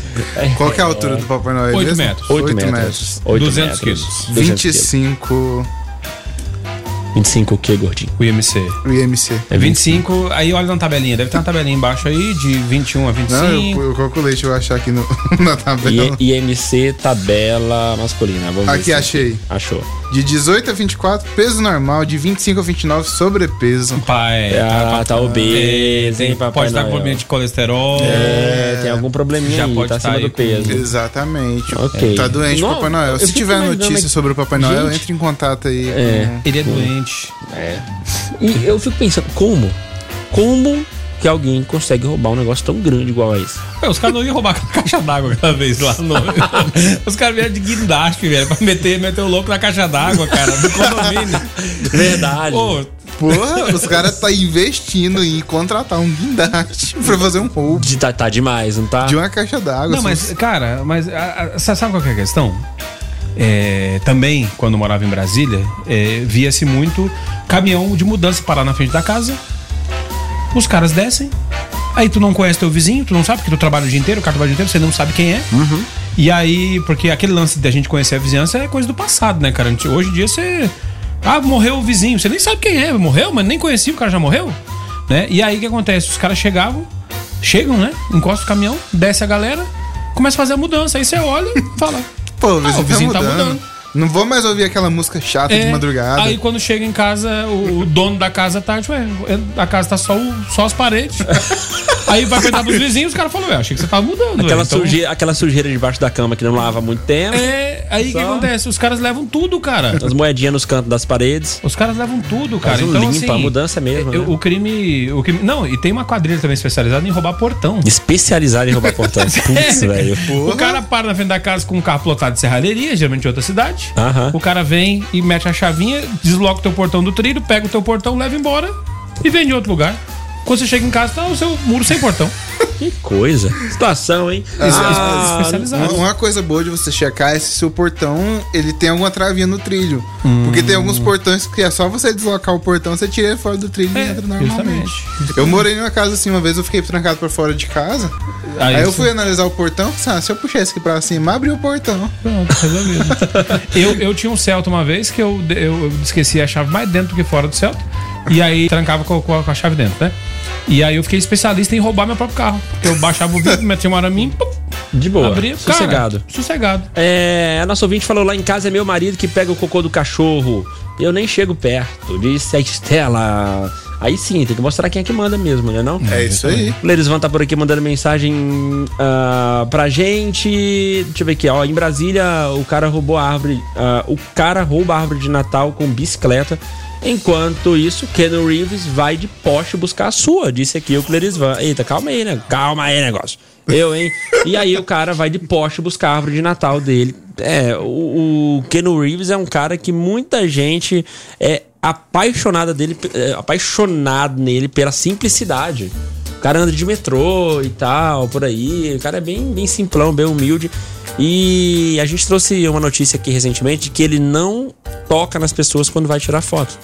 Qual que é a altura do Papai Noel? Oito mesmo? metros. 8 Oito metros. 8 200 quilos. 200 quilos. 25 25 o quê, gordinho? O IMC. o IMC. É 25, aí olha na tabelinha. Deve ter uma tabelinha embaixo aí de 21 a 25. Não, eu, eu calculei, deixa eu achar aqui no, na tabela. I- IMC tabela masculina. Vamos Aqui, achei. Achou. De 18 a 24, peso normal. De 25 a 29, sobrepeso. Pai, Ah, tá obeso, hein, Papai Pode estar com problema de colesterol. É, tem algum probleminha Já aí, pode tá tá acima aí do com- peso. Exatamente. Ok. Tá doente o Papai Noel. Se tiver notícia mas- sobre o Papai Noel, Gente. entre em contato aí. É. com- Ele é doente. E eu fico pensando, como? Como que alguém consegue roubar um negócio tão grande igual a esse? Ué, os caras não iam roubar aquela caixa d'água aquela vez lá. No... os caras vieram de guindaste, velho, pra meter, meter o louco na caixa d'água, cara, do condomínio. Verdade. Pô, Porra, os caras tá investindo em contratar um guindaste pra fazer um roubo De- tá, tá demais, não tá? de uma caixa d'água. Não, mas, cara, mas a- a- sabe qual que é a questão? É, também, quando morava em Brasília, é, via-se muito caminhão de mudança parar na frente da casa. Os caras descem. Aí tu não conhece teu vizinho, tu não sabe, porque tu trabalha o dia inteiro, o cara trabalha o dia inteiro, você não sabe quem é. E aí, porque aquele lance da gente conhecer a vizinhança é coisa do passado, né, cara? Hoje em dia você. Ah, morreu o vizinho, você nem sabe quem é, morreu, mas nem conhecia, o cara já morreu. Né? E aí o que acontece? Os caras chegavam, chegam, né? Encosta o caminhão, desce a galera, começa a fazer a mudança. Aí você olha e fala. Pô, o vizinho, Ah, o vizinho tá, tá mudando. Não vou mais ouvir aquela música chata de É, madrugada. Aí quando chega em casa, o, o dono da casa tá, tipo, é, a casa tá só, o- só as paredes. Aí vai perguntar pros vizinhos, os caras falam, ué, achei que você tava mudando. Aquela, então- sujeira, aquela sujeira debaixo da cama que não lava há muito tempo. É, aí o que Só. acontece? Os caras levam tudo, cara. As moedinhas nos cantos das paredes. Os caras levam tudo, cara. Faz um então, limpa, assim, a mudança mesmo, eu- né? O crime, o crime. Não, e tem uma quadrilha também especializada em roubar portão. Especializado em roubar portão. Putz, velho. O cara para na frente da casa com um carro plotado de serralheria, geralmente em outra cidade. O cara vem e mete a chavinha, desloca o teu portão do trilho, pega o teu portão, leva embora e vende em outro lugar. Quando você chega em casa, tá o seu muro sem portão. Que coisa. Situação, hein? Ah, especializado. Uma, coisa boa de você checar é se seu portão ele tem alguma travinha no trilho. Hum. Porque tem alguns portões que é só você deslocar o portão, você tira ele fora do trilho É, e entra normalmente. justamente. Eu morei numa casa assim, uma vez eu fiquei trancado pra fora de casa. Aí, eu você- fui analisar o portão, ah, se eu puxar esse aqui pra cima, abriu o portão. Pronto, resolvido. eu, eu tinha um Celta uma vez que eu, eu esqueci a chave mais dentro do que fora do Celta. E aí trancava com, com a, com a chave dentro, né? E aí eu fiquei especialista em roubar meu próprio carro. Porque eu baixava o vidro, metia uma araminha, pum, De boa. abria. Cara, Sossegado. sossegado. É, a nossa ouvinte falou lá em casa é meu marido que pega o cocô do cachorro. Eu nem chego perto, disse a Estela. Aí sim, tem que mostrar quem é que manda mesmo, né não? É isso aí. O Lerisvan tá por aqui mandando mensagem ah, pra gente. Deixa eu ver aqui, ó. Em Brasília, o cara roubou a árvore. ah, o cara rouba a árvore de Natal com bicicleta. Enquanto isso, Keanu Reeves vai de Porsche buscar a sua, disse aqui o Clerisvan. Eita, calma aí, né? Calma aí, negócio. Eu, hein? E aí o cara vai de Porsche buscar a árvore de Natal dele. É, o, o Keanu Reeves é um cara que muita gente é apaixonada dele, é, apaixonado nele pela simplicidade. O cara anda de metrô e tal, por aí. O cara é bem, bem simplão, bem humilde. E a gente trouxe uma notícia aqui recentemente que ele não toca nas pessoas quando vai tirar foto.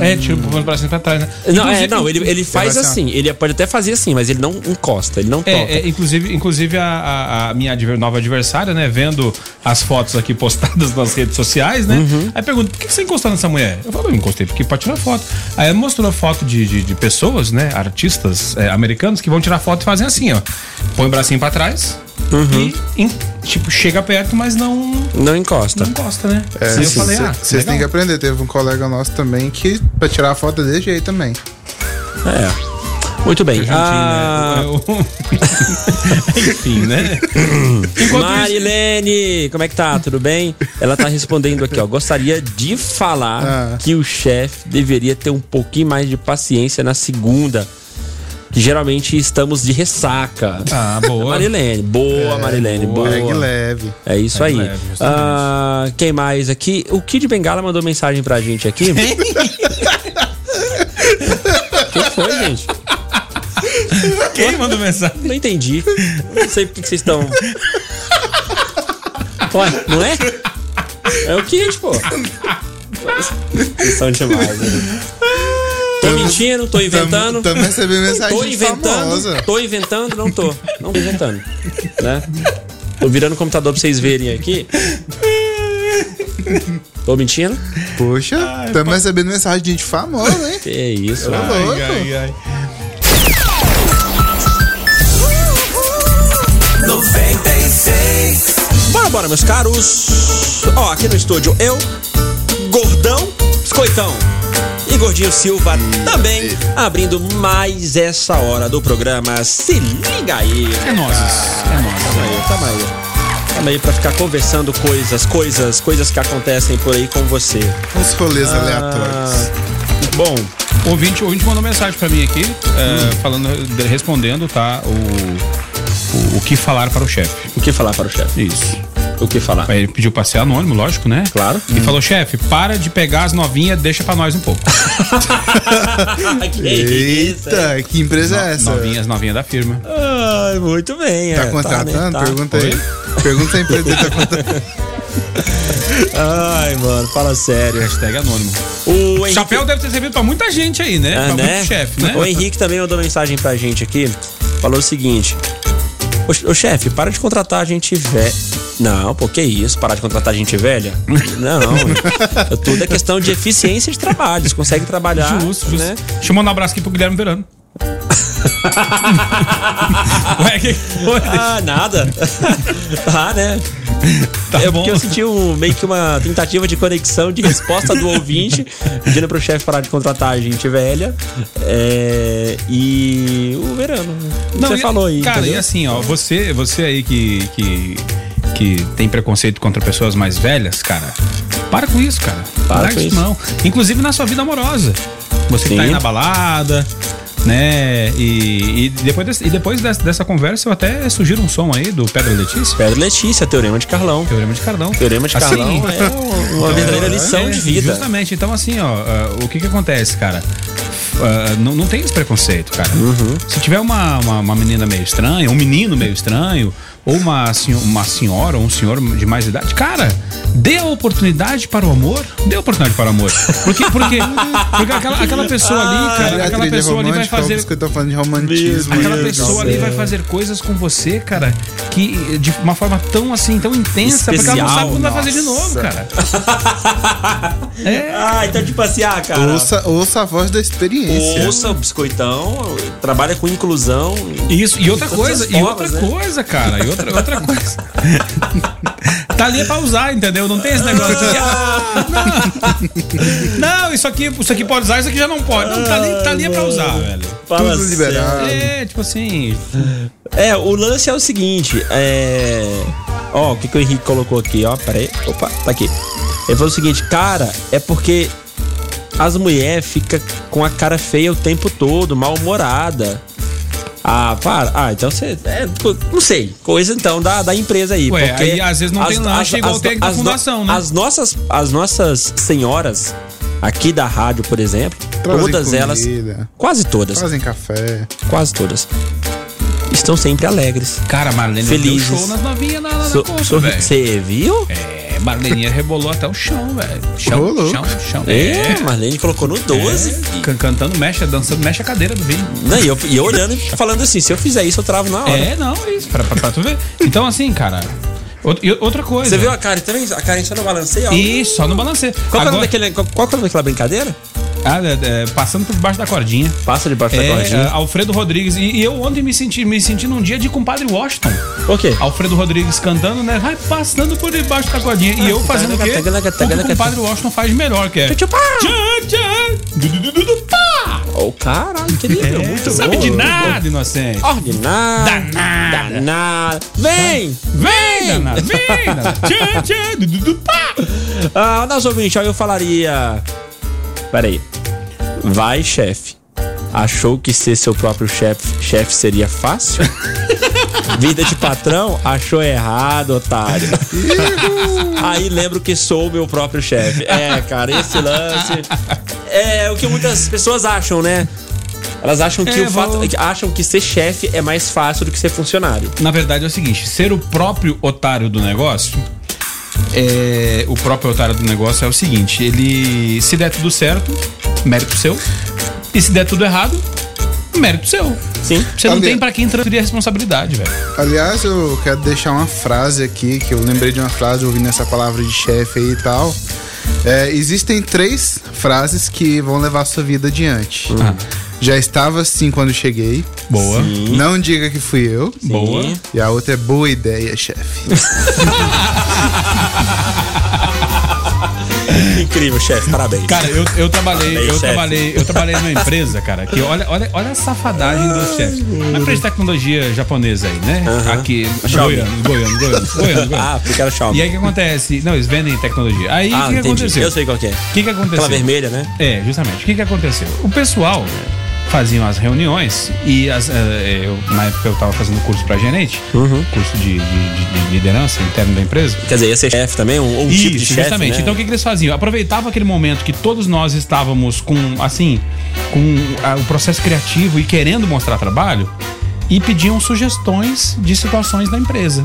É, tira o bracinho pra trás, né? Não, é, não, ele, ele faz assim. Ele pode até fazer assim, mas ele não encosta, ele não toca. É, é, inclusive, inclusive a, a- minha nova adversária, né, vendo as fotos aqui postadas nas redes sociais, né? Uhum. Aí pergunta, por que você encostou nessa mulher? Eu falei, eu encostei porque pra tirar foto. Aí ela mostrou foto de, de, de pessoas, né, artistas é, americanos que vão tirar foto e fazem assim, ó. Põe o bracinho pra trás Uhum. e, tipo, chega perto, mas não, Não encosta. não encosta, né? É, Aí eu falei, ah, Vocês têm que aprender. Teve um colega nosso também que, pra tirar a foto desse jeito também. É. Muito bem. Ah, juntinho, né? Enfim, né? Enquanto Marilene, como é que tá? Tudo bem? Ela tá respondendo aqui, ó. Gostaria de falar Ah. que o chefe deveria ter um pouquinho mais de paciência na segunda. Que geralmente estamos de ressaca. Ah, boa. Marilene, boa, Marilene, boa. Pegue leve. É isso Pegue aí. leve. Ah, quem mais aqui? O Kid Bengala mandou mensagem pra gente aqui. O que foi, gente? Quem mandou mensagem? Não entendi. Não sei por que que vocês estão. Ué, não é? É o Kid, pô. Vocês são demais, né? Tô mentindo, tô inventando. Também recebi mensagem Tô de inventando, famosa. tô inventando, não tô. Não tô inventando. Né? Tô virando o computador pra vocês verem aqui. Tô mentindo? Poxa, também recebendo mensagem de gente famosa, hein? Que isso, Tá mano. louco? Ai, ai. Bora, bora, meus caros. Ó, aqui no estúdio, eu, Gordão, Biscoitão e Gordinho Silva também abrindo mais essa hora do programa Se Liga Aí. É nozes. É nozes. Tamo aí, tamo aí. Tamo aí pra ficar conversando coisas, coisas, coisas que acontecem por aí com você. Uns rolês Ah, aleatórios. Bom, O ouvinte, o ouvinte mandou mensagem pra mim aqui, é, falando, respondendo, tá? O, o, o que falar para o chefe. o que falar para o chefe? Isso. O que falar? Ele pediu pra ser anônimo, lógico, né? Claro. E falou, chefe, para de pegar as novinhas, deixa pra nós um pouco. que? Eita, que empresa é essa? Novinhas, novinhas da firma. Ai, muito bem. Tá é, contratando? né? Tá. Pergunta aí. Pergunta se a empresa tá contratando. Ai, mano, fala sério. Hashtag anônimo. O Henrique... Chapéu deve ter servido pra muita gente aí, né? Ah, pra né? muito chefe, né? O Henrique também mandou mensagem pra gente aqui. Falou o seguinte: Ô, ô chefe, para de contratar gente velha. Não, pô, que isso? Parar de contratar gente velha? Não, tudo é questão de eficiência de trabalho. Você consegue trabalhar. Justo, justo. né? Deixa eu mandar um abraço aqui pro Guilherme Verano. Ué, que foi? Ah, nada. ah, né? Tá é bom. porque eu senti um- meio que uma tentativa de conexão de resposta do ouvinte, pedindo pro chefe parar de contratar a gente velha. É, e o verano. você e- falou aí. Cara, entendeu? e assim, ó, você, você aí que, que, que tem preconceito contra pessoas mais velhas, cara, para com isso, cara. Para com isso não. Inclusive na sua vida amorosa. Você que tá aí na balada, né? E, e depois, desse- e depois dessa, dessa conversa eu até sugiro um som aí do Pedra Letícia. Pedro Letícia, Teorema de Carlão. Teorema de Carlão. Teorema de Assim, Carlão é uma, verdadeira lição É, de vida. Justamente. Então, assim, ó, ah, o que que acontece, cara? Ah, não, não tem esse preconceito, cara. Uhum. Se tiver uma, uma, uma menina meio estranha, um menino meio estranho, ou uma, senho- uma senhora ou um senhor de mais idade, cara, dê a oportunidade para o amor. Dê a oportunidade para o amor. Porque, porque, porque aquela, aquela pessoa ali, cara, Cadê a aquela trilha pessoa ali vai romântica? fazer. Que eu tô falando de romantismo. Aquela pessoa ali vai fazer coisas com você, cara, que de uma forma tão assim, tão intensa, porque ela não Especial, sabe quando vai fazer de novo, cara. É. Ah, então tipo assim, ah, cara. Ouça, ouça a voz da experiência. Ouça o biscoitão, trabalha com inclusão. Isso, e outra coisa, as e formas, outra né? coisa, cara, e outra, outra coisa. tá ali pra usar, entendeu? Não tem esse negócio de. Ah, não. não, isso aqui, isso aqui pode usar, isso aqui já não pode. Não, tá ali, tá ali é pra usar, velho. Fala Tudo liberado. É, tipo assim. É, o lance é o seguinte, é. Ó, o que, que o Henrique colocou aqui, ó? Pera aí. Opa, tá aqui. Ele falou o seguinte, cara, é porque as mulheres ficam com a cara feia o tempo todo, mal-humorada. Ah, para. Ah, então você. É, não sei. Coisa então da, da empresa aí. Ué, porque aí às vezes não tem lanche igual tem aqui na as no- fundação, né? As nossas, as nossas senhoras aqui da rádio, por exemplo, Trazem todas elas. comida. Quase todas. Fazem café. Quase todas. Estão sempre alegres. Cara, Marlene Felizes. deu show nas novinhas na, na, So-. Você viu? É, Marleninha rebolou até o chão, velho. Chão, chão, chão. É, Marlene colocou no 12. É, can- cantando, mexe, dançando, mexe a cadeira do vinho. Não, e, eu, e eu olhando e falando assim, se eu fizer isso, eu travo na hora. É, não, isso, pra, pra, pra tu ver. Então, assim, cara, out- e outra coisa. Você viu a Karen também? A Karen só no balanceio, ó. Isso, só no balanceio. Qual, é Agora- daquele, qual, qual que é o nome daquela brincadeira? Ah, é, é, passando por debaixo da cordinha. Passa debaixo da É, cordinha. é, Alfredo Rodrigues. E, e eu ontem me senti, me senti num dia de compadre Washington. Por quê? Alfredo Rodrigues cantando, né? Vai passando por debaixo da cordinha. E eu fazendo o quê? O que o compadre Washington faz melhor, que é. Ô, caralho, que nível. É, muito sabe bom. de nada, inocente. Ordinário. Danada. Danado. Vem! Vem, danado, vem, danado. Tchan, tchan, du, du, du, pá. Ah, nosso ouvinte, eu falaria. Pera aí. Vai, chefe. Achou que ser seu próprio chefe chefe seria fácil? Vida de patrão? Achou errado, otário. aí lembro que sou o meu próprio chefe. É, cara, esse lance. É o que muitas pessoas acham, né? Elas acham que É, o fato. vou- Acham que ser chefe é mais fácil do que ser funcionário. Na verdade é o seguinte, ser o próprio otário do negócio, é, o próprio otário do negócio é o seguinte, ele se der tudo certo, mérito seu, e se der tudo errado, mérito seu. Sim. Você não Ali- tem pra quem transferir a responsabilidade, velho. Aliás, eu quero deixar uma frase aqui, que eu lembrei de uma frase ouvindo essa palavra de chefe aí e tal. É, existem três frases que vão levar a sua vida adiante. Ah. Já estava assim quando cheguei. Boa. Não diga que fui eu. Boa. Sim. E a outra é boa ideia, chefe. Incrível, chefe. Parabéns. Cara, eu, eu trabalhei, Parabéns, eu chefe. trabalhei, eu trabalhei numa empresa, cara, que olha, olha, olha a safadagem dos chefes. Uma empresa de tecnologia japonesa aí, né? Aqui, Xiaomi. goianos, goianos, goianos, goianos, goianos. Ah, porque era Xiaomi. E aí o que acontece? Não, eles vendem tecnologia. Aí o ah, que, que aconteceu? Eu sei qual que é. O que, que aconteceu? Aquela vermelha, né? É, justamente. O que, que aconteceu? O pessoal faziam as reuniões e as, eh, eu, na época eu tava fazendo curso pra gerente, Uhum. curso de, de- de- de liderança interno da empresa. Quer dizer, ia ser chefe também? Um, um Isso, tipo de chefe, justamente. né? Então o que, que eles faziam? Aproveitavam aquele momento que todos nós estávamos com, assim, com ah, o processo criativo e querendo mostrar trabalho e pediam sugestões de situações da empresa.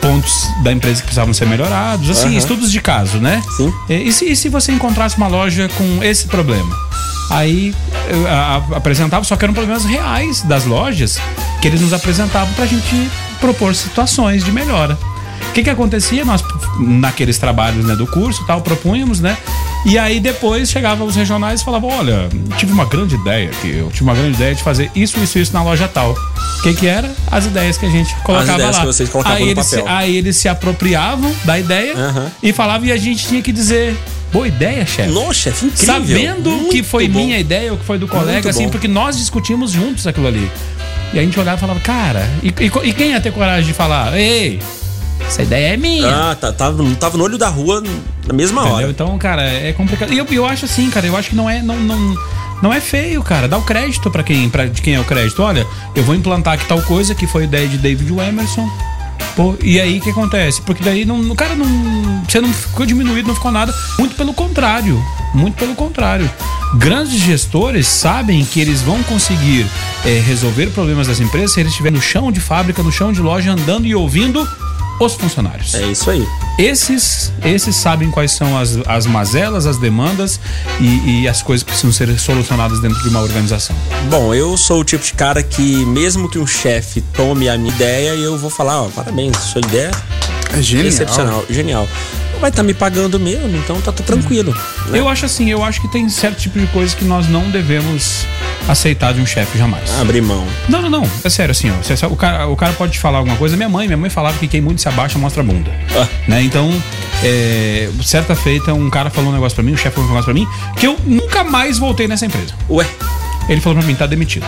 Pontos da empresa que precisavam ser melhorados, assim, Aham. estudos de caso, né? Sim. E, e se, e se você encontrasse uma loja com esse problema? Aí eu, a- a- apresentava, só que eram problemas reais das lojas que eles nos apresentavam pra gente propor situações de melhora. O que que acontecia? Nós, naqueles trabalhos né, do curso e tal, propunhamos, né? E aí depois chegavam os regionais e falavam: Olha, tive uma grande ideia aqui. Eu tive uma grande ideia de fazer isso, isso, isso na loja tal. O que, que era? As ideias que a gente colocava ideias lá. que vocês colocavam aí, no eles se, papel. aí eles se apropriavam da ideia Aham. e falavam e a gente tinha que dizer. Boa ideia, chefe. Nossa, chefe, incrível. Sabendo Muito que foi bom. minha ideia ou que foi do colega, assim, porque nós discutimos juntos aquilo ali. E a gente olhava e falava, cara, e, e- e quem ia ter coragem de falar, ei, essa ideia é minha? Ah, tá, tava, tava no olho da rua na mesma Entendeu? hora. Então, cara, é complicado. E eu, eu acho assim, cara, eu acho que não é. Não, não, não é feio, cara. Dá o crédito pra quem, pra, de quem é o crédito. Olha, eu vou implantar aqui tal coisa que foi ideia de David Emerson. Pô, e aí o que acontece? Porque daí não, o cara não. Você não ficou diminuído, não ficou nada. Muito pelo contrário. Muito pelo contrário. Grandes gestores sabem que eles vão conseguir eh, resolver problemas das empresas se eles estiverem no chão de fábrica, no chão de loja, andando e ouvindo os funcionários. É isso aí. Esses, esses sabem quais são as, as mazelas, as demandas e, e as coisas que precisam ser solucionadas dentro de uma organização. Bom, eu sou o tipo de cara que, mesmo que um chefe tome a minha ideia, eu vou falar, ó, parabéns, sua ideia É é genial. excepcional, genial. Vai estar me pagando mesmo, então tá tudo tranquilo. né? Eu acho assim, eu acho que tem certo tipo de coisa que nós não devemos aceitar de um chefe jamais. Abrir mão. Não, não, não. É sério, assim, ó. O cara, o cara pode te falar alguma coisa. Minha mãe, minha mãe falava que quem muito se abaixa mostra a bunda. Ah. Né? Então, é, certa feita, um cara falou um negócio pra mim, um chefe falou um negócio pra mim, que eu nunca mais voltei nessa empresa. Ué. Ele falou pra mim, tá demitido.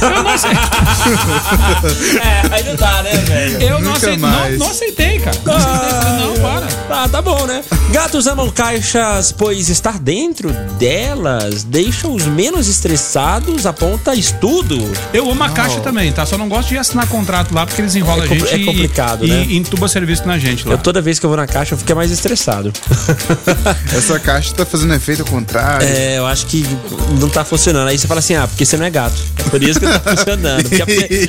Eu não aceitei. É, aí não dá, né, velho? Eu não aceitei, não, não aceitei, cara. Não aceitei. Falei, Não, para. Tá, tá bom, né? Gatos amam caixas, pois estar dentro delas deixa os menos estressados, aponta estudo. Eu amo a caixa também, tá? Só não gosto de assinar contrato lá porque eles enrolam É a gente é complicado, e, né? e entuba serviço na gente lá. Eu, toda vez que eu vou na caixa, eu fico mais estressado. Essa caixa tá fazendo efeito ao contrário. É, eu acho que não tá funcionando. Aí você fala assim, ah, porque você não é gato. É por isso que não tá funcionando. Porque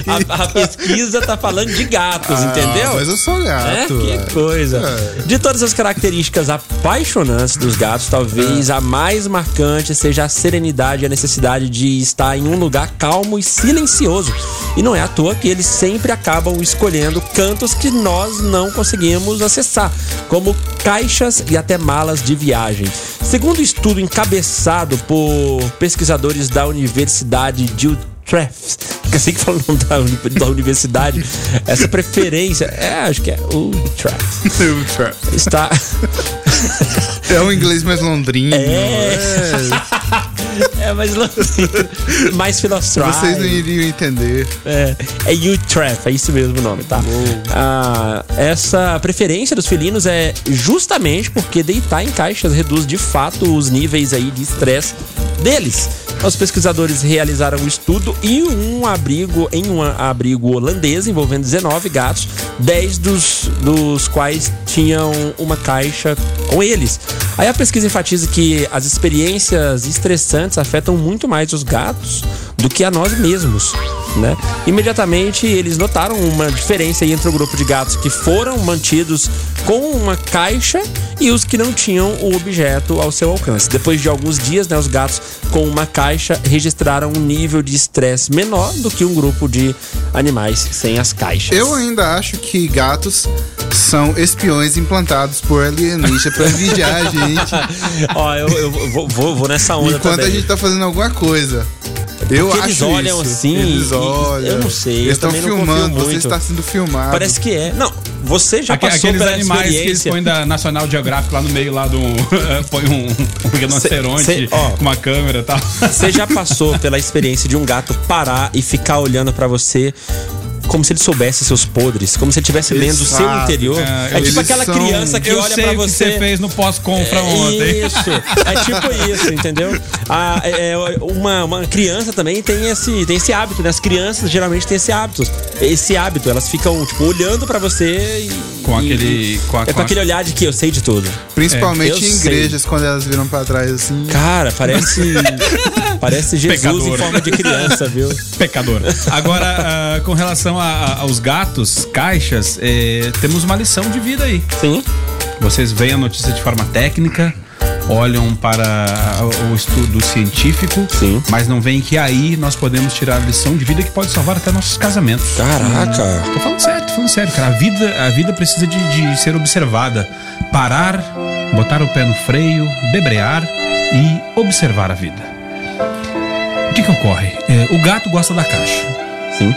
a, a- a pesquisa tá falando de gatos, Ah, entendeu? Mas eu sou É, gato. que velho. coisa. É. De todas as características apaixonantes dos gatos, talvez a mais marcante seja a serenidade e a necessidade de estar em um lugar calmo e silencioso. E não é à toa que eles sempre acabam escolhendo cantos que nós não conseguimos acessar, como caixas e até malas de viagem. Segundo estudo encabeçado por pesquisadores da Universidade de Utrecht, que assim que fala o nome da, da universidade, essa preferência, é, acho que é Utrecht, está... É um inglês mais londrino. É. É mais mais filosófico. Vocês não iriam entender. É, é Utrecht, é isso mesmo o nome, tá? Ah, essa preferência dos felinos é justamente porque deitar em caixas reduz de fato os níveis aí de estresse deles. Os pesquisadores realizaram um estudo e um abrigo em um abrigo holandês envolvendo 19 gatos, 10 dos, dos quais tinham uma caixa com eles. Aí a pesquisa enfatiza que as experiências estressantes afetam muito mais os gatos do que a nós mesmos, né? Imediatamente eles notaram uma diferença entre o grupo de gatos que foram mantidos com uma caixa e os que não tinham o objeto ao seu alcance. Depois de alguns dias, né, os gatos com uma caixa registraram um nível de estresse menor do que um grupo de animais sem as caixas. Eu ainda acho que gatos são espiões implantados por alienígena pra vigiar a gente Ó, eu, eu vou, vou- vou nessa onda enquanto também. a gente tá fazendo alguma coisa. Eu Acho eles olham isso. assim Eles e- olham. eu não sei, Eles estão filmando, você está sendo filmado. Parece que é. Não, você já Aque- passou Aqueles pela animais que eles experiência. põem da National Geographic lá no meio lá do. põe um, um rinoceronte com uma câmera e tal. Você já passou pela experiência de um gato parar e ficar olhando pra você como se ele soubesse seus podres, como se ele estivesse lendo o seu interior. É, É, tipo aquela são- criança que Eu olha sei pra o que você. você fez no pós-compra ontem. Isso, é tipo isso, entendeu? A, é, é, uma, uma criança também tem esse, tem esse hábito, né? As crianças geralmente têm esse hábito. Esse hábito, elas ficam, tipo, olhando pra você e. Com e- aquele- com a- é com com a- aquele olhar de que eu sei de tudo. Principalmente É, em sei. igrejas, quando elas viram pra trás assim. Cara, parece. parece Jesus em Pecador. forma de criança, viu? Pecador. Agora, ah, com relação a- a- aos gatos, caixas, eh, temos uma lição de vida aí. Sim. Vocês veem a notícia de forma técnica, olham para o estudo científico, Sim. mas não veem que aí nós podemos tirar a lição de vida que pode salvar até nossos casamentos. Caraca. Tô falando sério, tô falando sério, cara. A vida, a vida precisa de, de ser observada. Parar botar o pé no freio, debrear e observar a vida. O que, ocorre? É, o gato gosta da caixa. Sim.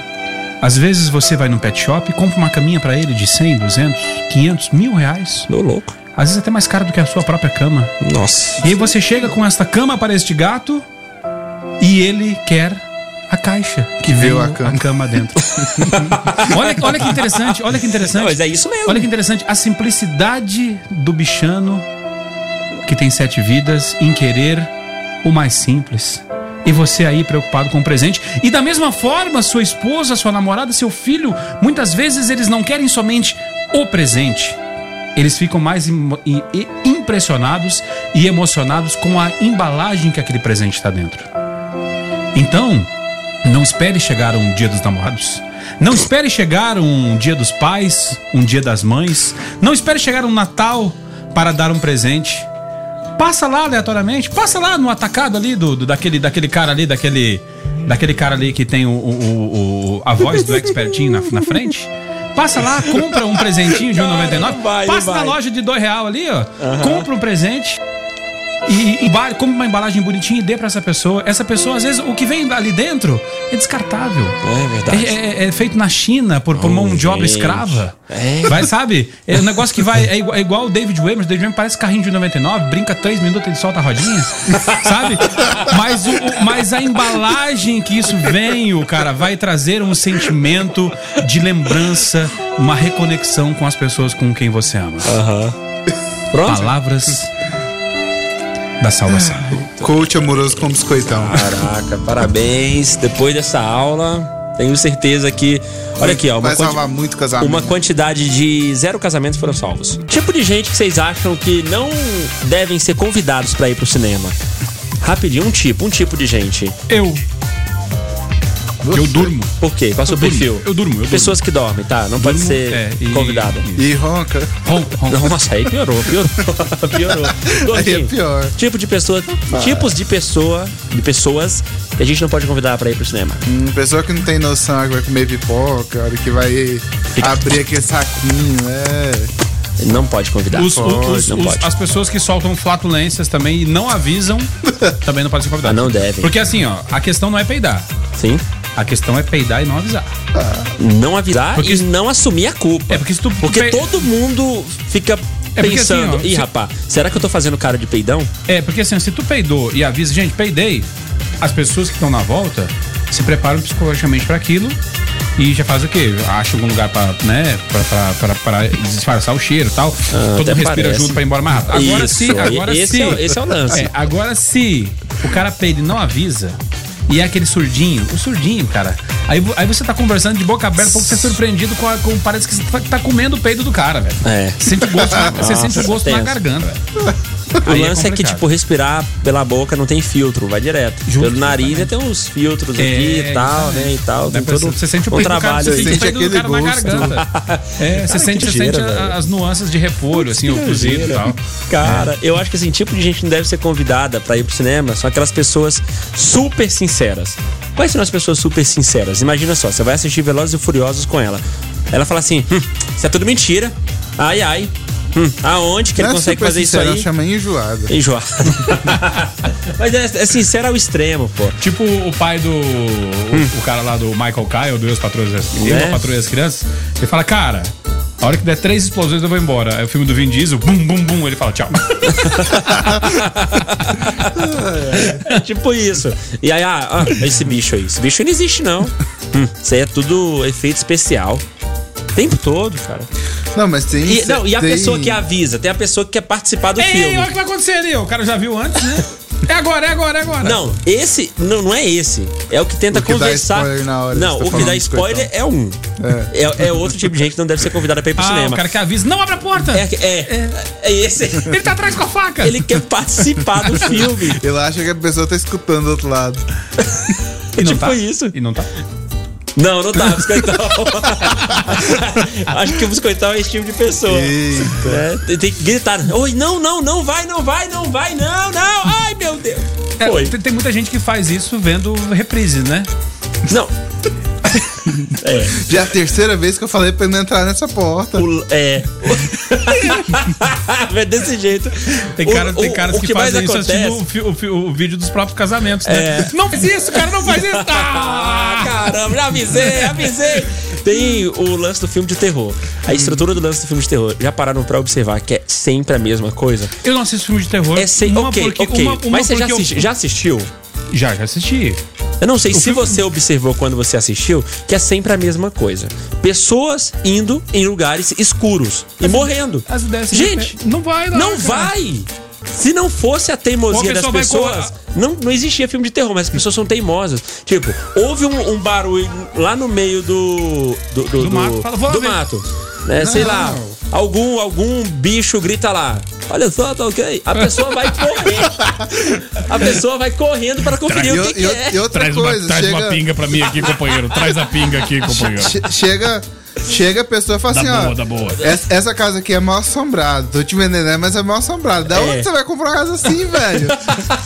Às vezes você vai num pet shop e compra uma caminha pra ele de 100, 200, 500, mil reais. Tô louco. Às vezes até mais caro do que a sua própria cama. Nossa. E aí você chega com esta cama para este gato e ele quer a caixa que Viu veio a cama. a cama dentro. olha, olha que interessante, olha que interessante. Não, mas é isso mesmo. Olha que interessante, a simplicidade do bichano que tem sete vidas em querer o mais simples. E você aí preocupado com o presente. E da mesma forma, sua esposa, sua namorada, seu filho, muitas vezes eles não querem somente o presente. Eles ficam mais impressionados e emocionados com a embalagem que aquele presente está dentro. Então, não espere chegar um dia dos namorados. Não espere chegar um dia dos pais, um dia das mães. Não espere chegar um Natal para dar um presente. Passa lá aleatoriamente, passa lá no atacado ali do, do- daquele, daquele cara ali, daquele, daquele cara ali que tem o, o- o- a voz do expertinho na, na frente. Passa lá, compra um presentinho de 1,99. vai, Passa vai. na loja de dois real ali, ó. Compra um presente. E, e compra uma embalagem bonitinha e dê pra essa pessoa. Essa pessoa, às vezes, o que vem ali dentro é descartável. É verdade. É, é- é feito na China por, por mão de obra gente. escrava. É. Vai, sabe? É um negócio que vai. É igual, é igual o David. O David Waymer parece carrinho de 99, brinca 3 minutos, ele solta a rodinha. sabe? Mas, o, o- mas a embalagem que isso vem, o cara, vai trazer um sentimento de lembrança, uma reconexão com as pessoas com quem você ama. Aham. Pronto? Palavras da salvação. Coach amoroso com biscoitão. Caraca, parabéns. Depois dessa aula, tenho certeza que. Olha aqui, ó. Uma, Vai salvar muito casamento. uma quantidade de zero casamentos foram salvos. Tipo de gente que vocês acham que não devem ser convidados pra ir pro cinema? Rapidinho, um tipo, um tipo de gente. Eu. Eu durmo. Por quê? Qual é o seu Eu durmo, perfil? eu durmo, eu durmo. Pessoas que dormem, tá? Não pode Durmo, ser é, e- convidada. E ronca. Ron, ron. Nossa, aí piorou, piorou. piorou. Aí Gordinho, é pior. Tipo de pessoa, tipos de pessoa, de pessoas que a gente não pode convidar pra ir pro cinema. Hum, pessoa que não tem noção que vai comer pipoca, que vai abrir aquele saquinho, é. Não pode convidar. Os- os- não os- pode. as pessoas que soltam flatulências também e não avisam, também não podem ser convidadas. Ah, não devem. Porque assim, ó, a questão não é peidar. Sim. A questão é peidar e não avisar. Não avisar Porque e se- não assumir a culpa. É porque se tu Porque pe- todo mundo fica É porque pensando, assim, ó, ih, se- rapaz, será que eu tô fazendo cara de peidão? É, porque assim, se tu peidou e avisa, gente, peidei, as pessoas que estão na volta se preparam psicologicamente pra aquilo e já faz o quê? Acha algum lugar pra, né, pra, pra, pra, pra disfarçar o cheiro e tal. Todo Ah, até mundo respira parece. junto pra ir embora mais rápido. Agora Isso, se, agora esse se. é o- esse é o lance. É, agora se o cara peida e não avisa. E é aquele surdinho, o surdinho, cara. Aí, aí você tá conversando de boca aberta, pouco você é surpreendido com, a- com. Parece que você tá, tá comendo o peido do cara, velho. É. Você sente o gosto, na- você sente o gosto na garganta, velho. O Aí lance é, que, complicado. tipo, respirar pela boca não tem filtro, vai direto. Junto, Pelo nariz exatamente. tem uns filtros É, aqui e tal, exatamente. né? E tal. Tem todo você sente o um peito do cara, trabalho você aí. sente o Sente aquele cara na gosto. garganta. É, você Cara, sente, que você sente a- velho. as nuances de repolho, assim, o cozido e tal. Cara, eu acho que assim, tipo de gente que não deve ser convidada pra ir pro cinema são aquelas pessoas super sinceras. Quais são as pessoas super sinceras? Imagina só, você vai assistir Velozes e Furiosos com ela. Ela fala assim: hum, isso é tudo mentira. Ai, ai. Hum, aonde que ele Não é consegue fazer isso sincero, aí? chama enjoada. Enjoar. Mas é, é sincero ao extremo, pô. Tipo o pai do. o- O, cara lá do Michael Kyle, do Eu, os Patrulhas, Eu, Né? a Patrulha das Crianças. Ele fala, cara. A hora que der três explosões eu vou embora. Aí o filme do Vin Diesel, bum, bum, bum, ele fala tchau. É tipo isso. E aí, ah, ah, esse bicho aí. Esse bicho não existe, não. Hum, isso aí é tudo efeito especial. O tempo todo, cara. Não, mas tem. E, não, e a tem- pessoa que avisa, tem a pessoa que quer participar do Ei, filme. olha o que vai acontecer ali. O cara já viu antes, né? É agora, é agora, é agora. Não, esse não, não é esse. É o que tenta O que dá conversar. spoiler na hora, não, tá o que dá spoiler é um. É. é outro tipo de gente que não deve ser convidada pra ir pro Ah, cinema. o cara que avisa. Não abre a porta! É, é, é, esse. Ele tá atrás com a faca! Ele quer participar do filme. Ele acha que a pessoa tá escutando do outro lado. E não tipo tá. isso. E não tá. Não, não tá, biscoitão. Acho que o biscoitão é esse tipo de pessoa. Eita. É, tem, tem que gritar. Oi, não, não, não vai, não vai, não vai, não, não. Ai, meu Deus. É, Foi. tem, tem muita gente que faz isso vendo reprises, né? Não. É. Já é a terceira vez que eu falei pra ele não entrar nessa porta. O- é. é desse jeito. Tem, cara, O- tem caras o que, que mais fazem isso assistindo o, o vídeo dos próprios casamentos, né? É. Não faz isso, cara, não faz isso. Ah, Ah! caramba, já avisei, avisei. Tem o lance do filme de terror. A estrutura do lance do filme de terror. Já pararam pra observar que é sempre a mesma coisa? Eu não assisto filme de terror. É sempre. Uma Ok, porque- ok. uma- uma Mas você já, eu- assisti- já assistiu? Já, já assisti. Eu não sei se você observou quando você assistiu que é sempre a mesma coisa. Pessoas indo em lugares escuros e morrendo. As ideias Gente, não vai Não cara. vai! Se não fosse a teimosia das pessoa vai pessoas, não, não existia filme de terror, mas as pessoas são teimosas. Tipo, houve um, um barulho lá no meio do. Do, do, Do mato. Fala, do mato. Né, sei lá, algum, algum bicho grita lá. Olha só, tá ok? A pessoa vai correndo. A pessoa vai correndo para conferir o que, que e é. e outra Traz, uma, coisa, traz uma chega, pinga pra mim aqui, companheiro. Traz a pinga aqui, companheiro. che- chega, chega a pessoa e fala Da assim, boa, ó. da boa. Essa, essa casa aqui é mal assombrada. Tô te vendendo, né? Mas é mal assombrada. Da É. onde você vai comprar uma casa assim, velho?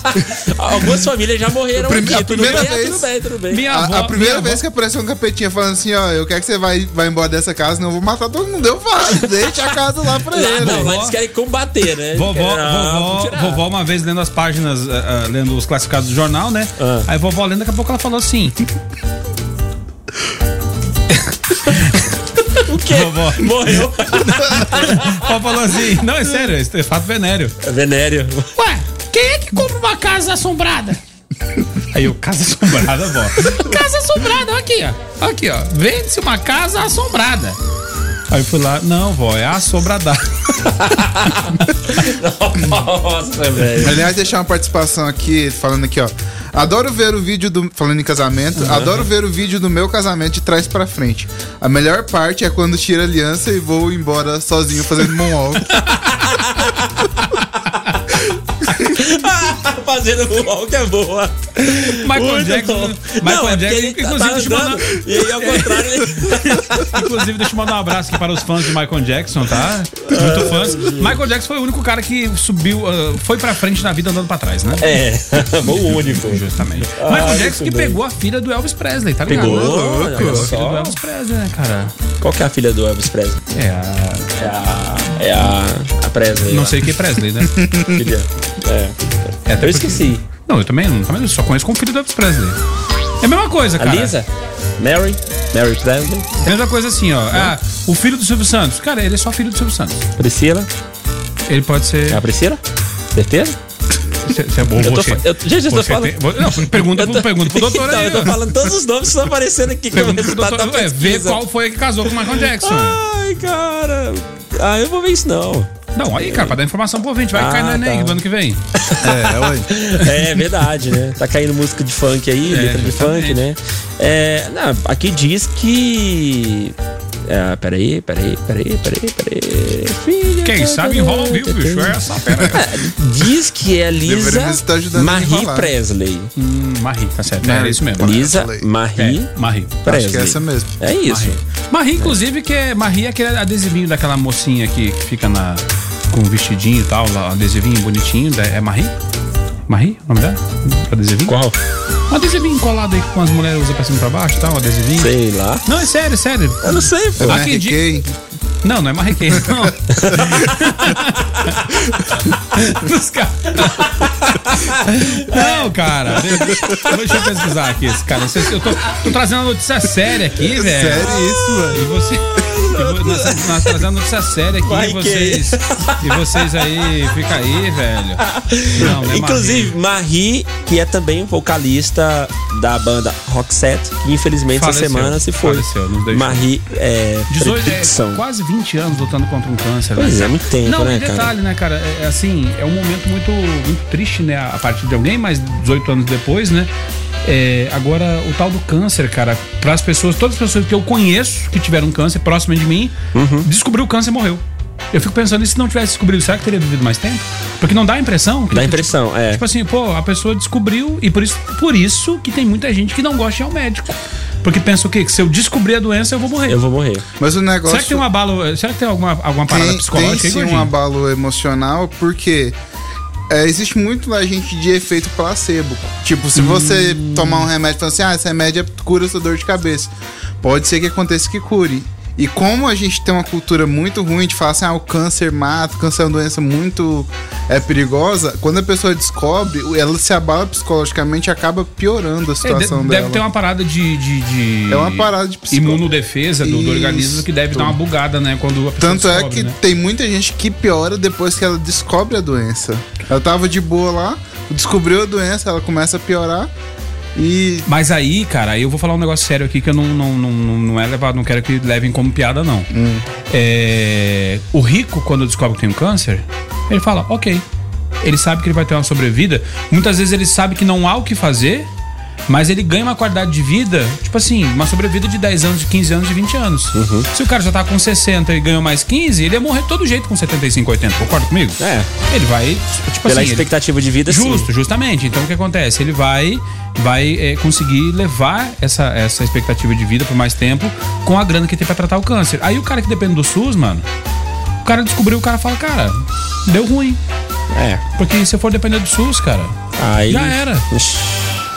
Algumas famílias já morreram Prime- aqui. a Tudo primeira bem, vez- tudo bem, tudo bem. Minha A, avó, a primeira minha vez avó- que apareceu um capetinha falando assim, ó, eu quero que você vai, vai embora dessa casa, senão eu vou matar todo mundo. Eu falo, deixa a casa lá pra Ah, ele. não, lá eles querem combater, né? Vovó, Não, vovó, vovó, uma vez lendo as páginas, ah, ah, lendo os classificados do jornal, né? Ah. Aí vovó lendo, daqui a pouco ela falou assim: O quê? Vovó. Morreu. Vovó falou assim: Não, é sério, isso é fato venéreo. Venério. Ué, quem é que compra uma casa assombrada? Aí eu, casa assombrada, vó. Casa assombrada, aqui, ó. Aqui, ó, vende-se uma casa assombrada. Aí eu fui lá, não, vó, é assombrada. Nossa, velho. Aliás, deixar uma participação aqui, falando aqui, ó. Adoro ver o vídeo do. Falando em casamento, adoro ver o vídeo do meu casamento de trás pra frente. A melhor parte é quando tira a aliança e vou embora sozinho fazendo moonwalk. Fazendo walk é boa. Michael Muito Jackson. bom. Michael Não, é Jackson, tá- inclusive, tá deixa eu mandar- E aí, ao contrário, ele... Inclusive, deixa eu mandar um abraço aqui para os fãs de Michael Jackson, tá? Muito fãs. Michael Jackson foi o único cara que subiu, ah, foi pra frente na vida andando pra trás, né? É, o único. Justamente. Ah, Michael Jackson que pegou a filha do Elvis Presley, tá ligado? Pegou, olha Pegou a filha do Elvis Presley, né, cara? Qual que é a filha do Elvis Presley? É a. É a... É a... A Presley. Não lá. sei que Presley, né? Filha. É. É, até Eu esqueci. Não, eu também, não, também só conheço como filho do Elvis Presley. É a mesma coisa, A cara. Lisa? Mary? Mary Presley? É a mesma coisa assim, ó. Ah, o filho do Silvio Santos. Cara, ele é só filho do Silvio Santos. Priscila? Ele pode ser. É a Priscila? Certeza? Você é bom, Eu tô, você. eu, gente, eu tô falando. tem- Não, pergunta, Eu tô- pergunta pro doutor Não, aí. eu tô falando todos os nomes que estão aparecendo aqui Pergunta pro resultado doutor. da Ué, vê qual foi que casou com o Michael Jackson. Ai, cara. Ah, eu vou ver isso não. Não, aí, cara, pra dar informação pro ouvinte, vai Ah, cair no Enem tá. do ano que vem. É, ué. É verdade, né? Tá caindo música de funk aí, É, letra de funk, né? É, não, aqui diz que. É, peraí, peraí, peraí, peraí, peraí. Filha Quem sabe enrola ao vivo, bicho. É essa pera. Diz que é Lisa Marie enrolar. Presley. Hum, Marie, tá certo. É isso mesmo. Lisa. Marie É, Marie. Presley. Acho que é essa mesmo. É isso. Marie. Marie, inclusive, que é. Marie é aquele adesivinho daquela mocinha que, que fica na, com um vestidinho e tal, lá, adesivinho bonitinho. É Marie? Marie? O nome dela? Adesivinho? Qual? Um adesivinho colado aí que as mulheres usam pra cima e pra baixo e tal, um adesivinho. Sei lá. Não, é sério, é sério. Eu não sei, pô. Aqui marquei. Não, não é marrequei, não. Dos caras. Não, cara. Deixa eu pesquisar aqui esse cara. Eu tô, tô trazendo uma notícia séria aqui, velho. Sério isso, E velho. você. Nós, nós trazendo notícia séria aqui Vai e que- vocês. E vocês aí, fica aí, velho. Não, não é Inclusive, Marie, que é também vocalista da banda Roxette, que infelizmente essa Faleceu, semana se foi. faleceu, nos deixou. Marie é, 18, Predicção. é, quase 20 anos lutando contra um câncer. Pois né? é, muito tempo, Não, né, e cara? detalhe, né, cara? É, é assim, é um momento muito, muito triste, né? A partir de alguém, mas 18 anos depois, né? É, agora, o tal do câncer, cara, para as pessoas, todas as pessoas que eu conheço que tiveram câncer próximo de mim, Uhum. descobriu o câncer e morreu. Eu fico pensando, e se não tivesse descobrido, será que teria vivido mais tempo? Porque não dá a impressão que Dá a impressão, é. Tipo assim, pô, a pessoa descobriu e por isso, por isso que tem muita gente que não gosta de ir ao médico. Porque pensa o quê? Que se eu descobrir a doença, eu vou morrer. Eu vou morrer. Mas o negócio. Será que tem um abalo. Será que tem alguma, alguma parada tem, psicológica tem aí, sim um abalo emocional, porque é, existe muito na gente de efeito placebo. Tipo, se você tomar um remédio e falar assim, ah, esse remédio cura sua dor de cabeça. Pode ser que aconteça que cure. E como a gente tem uma cultura muito ruim de falar assim, ah, o câncer mata, o câncer é uma doença muito é, perigosa, quando a pessoa descobre, ela se abala psicologicamente e acaba piorando a É, de- situação deve dela. ter uma parada de. de- de- É uma parada de psico- imunodefesa do, do organismo que deve dar uma bugada, né? Quando a pessoa Tanto é descobre, que né? tem muita gente que piora depois que ela descobre a doença. Ela tava de boa lá, descobriu a doença, ela começa a piorar e Mas aí, cara, eu vou falar um negócio sério aqui que eu não, não, não, não não é levado, não quero que levem como piada, não. Hum. É, o rico, quando descobre que tem um câncer, ele fala, ok. Ele sabe que ele vai ter uma sobrevida. Muitas vezes ele sabe que não há o que fazer, mas ele ganha uma qualidade de vida, tipo assim, uma sobrevida de 10 anos, de 15 anos, de 20 anos. Uhum. Se o cara já tá com 60 e ganhou mais 15, ele ia morrer todo jeito com 75, 80. Concorda comigo? É. Ele vai, tipo Pela assim. ele- expectativa de vida, sim. Justo, justamente. Então o que acontece? Ele vai vai é, conseguir levar essa, essa expectativa de vida por mais tempo com a grana que tem pra tratar o câncer. Aí o cara que depende do SUS, mano, o cara descobriu, o cara fala, cara, deu ruim. É. Porque se for depender do SUS, cara, Aí. já era. Ixi.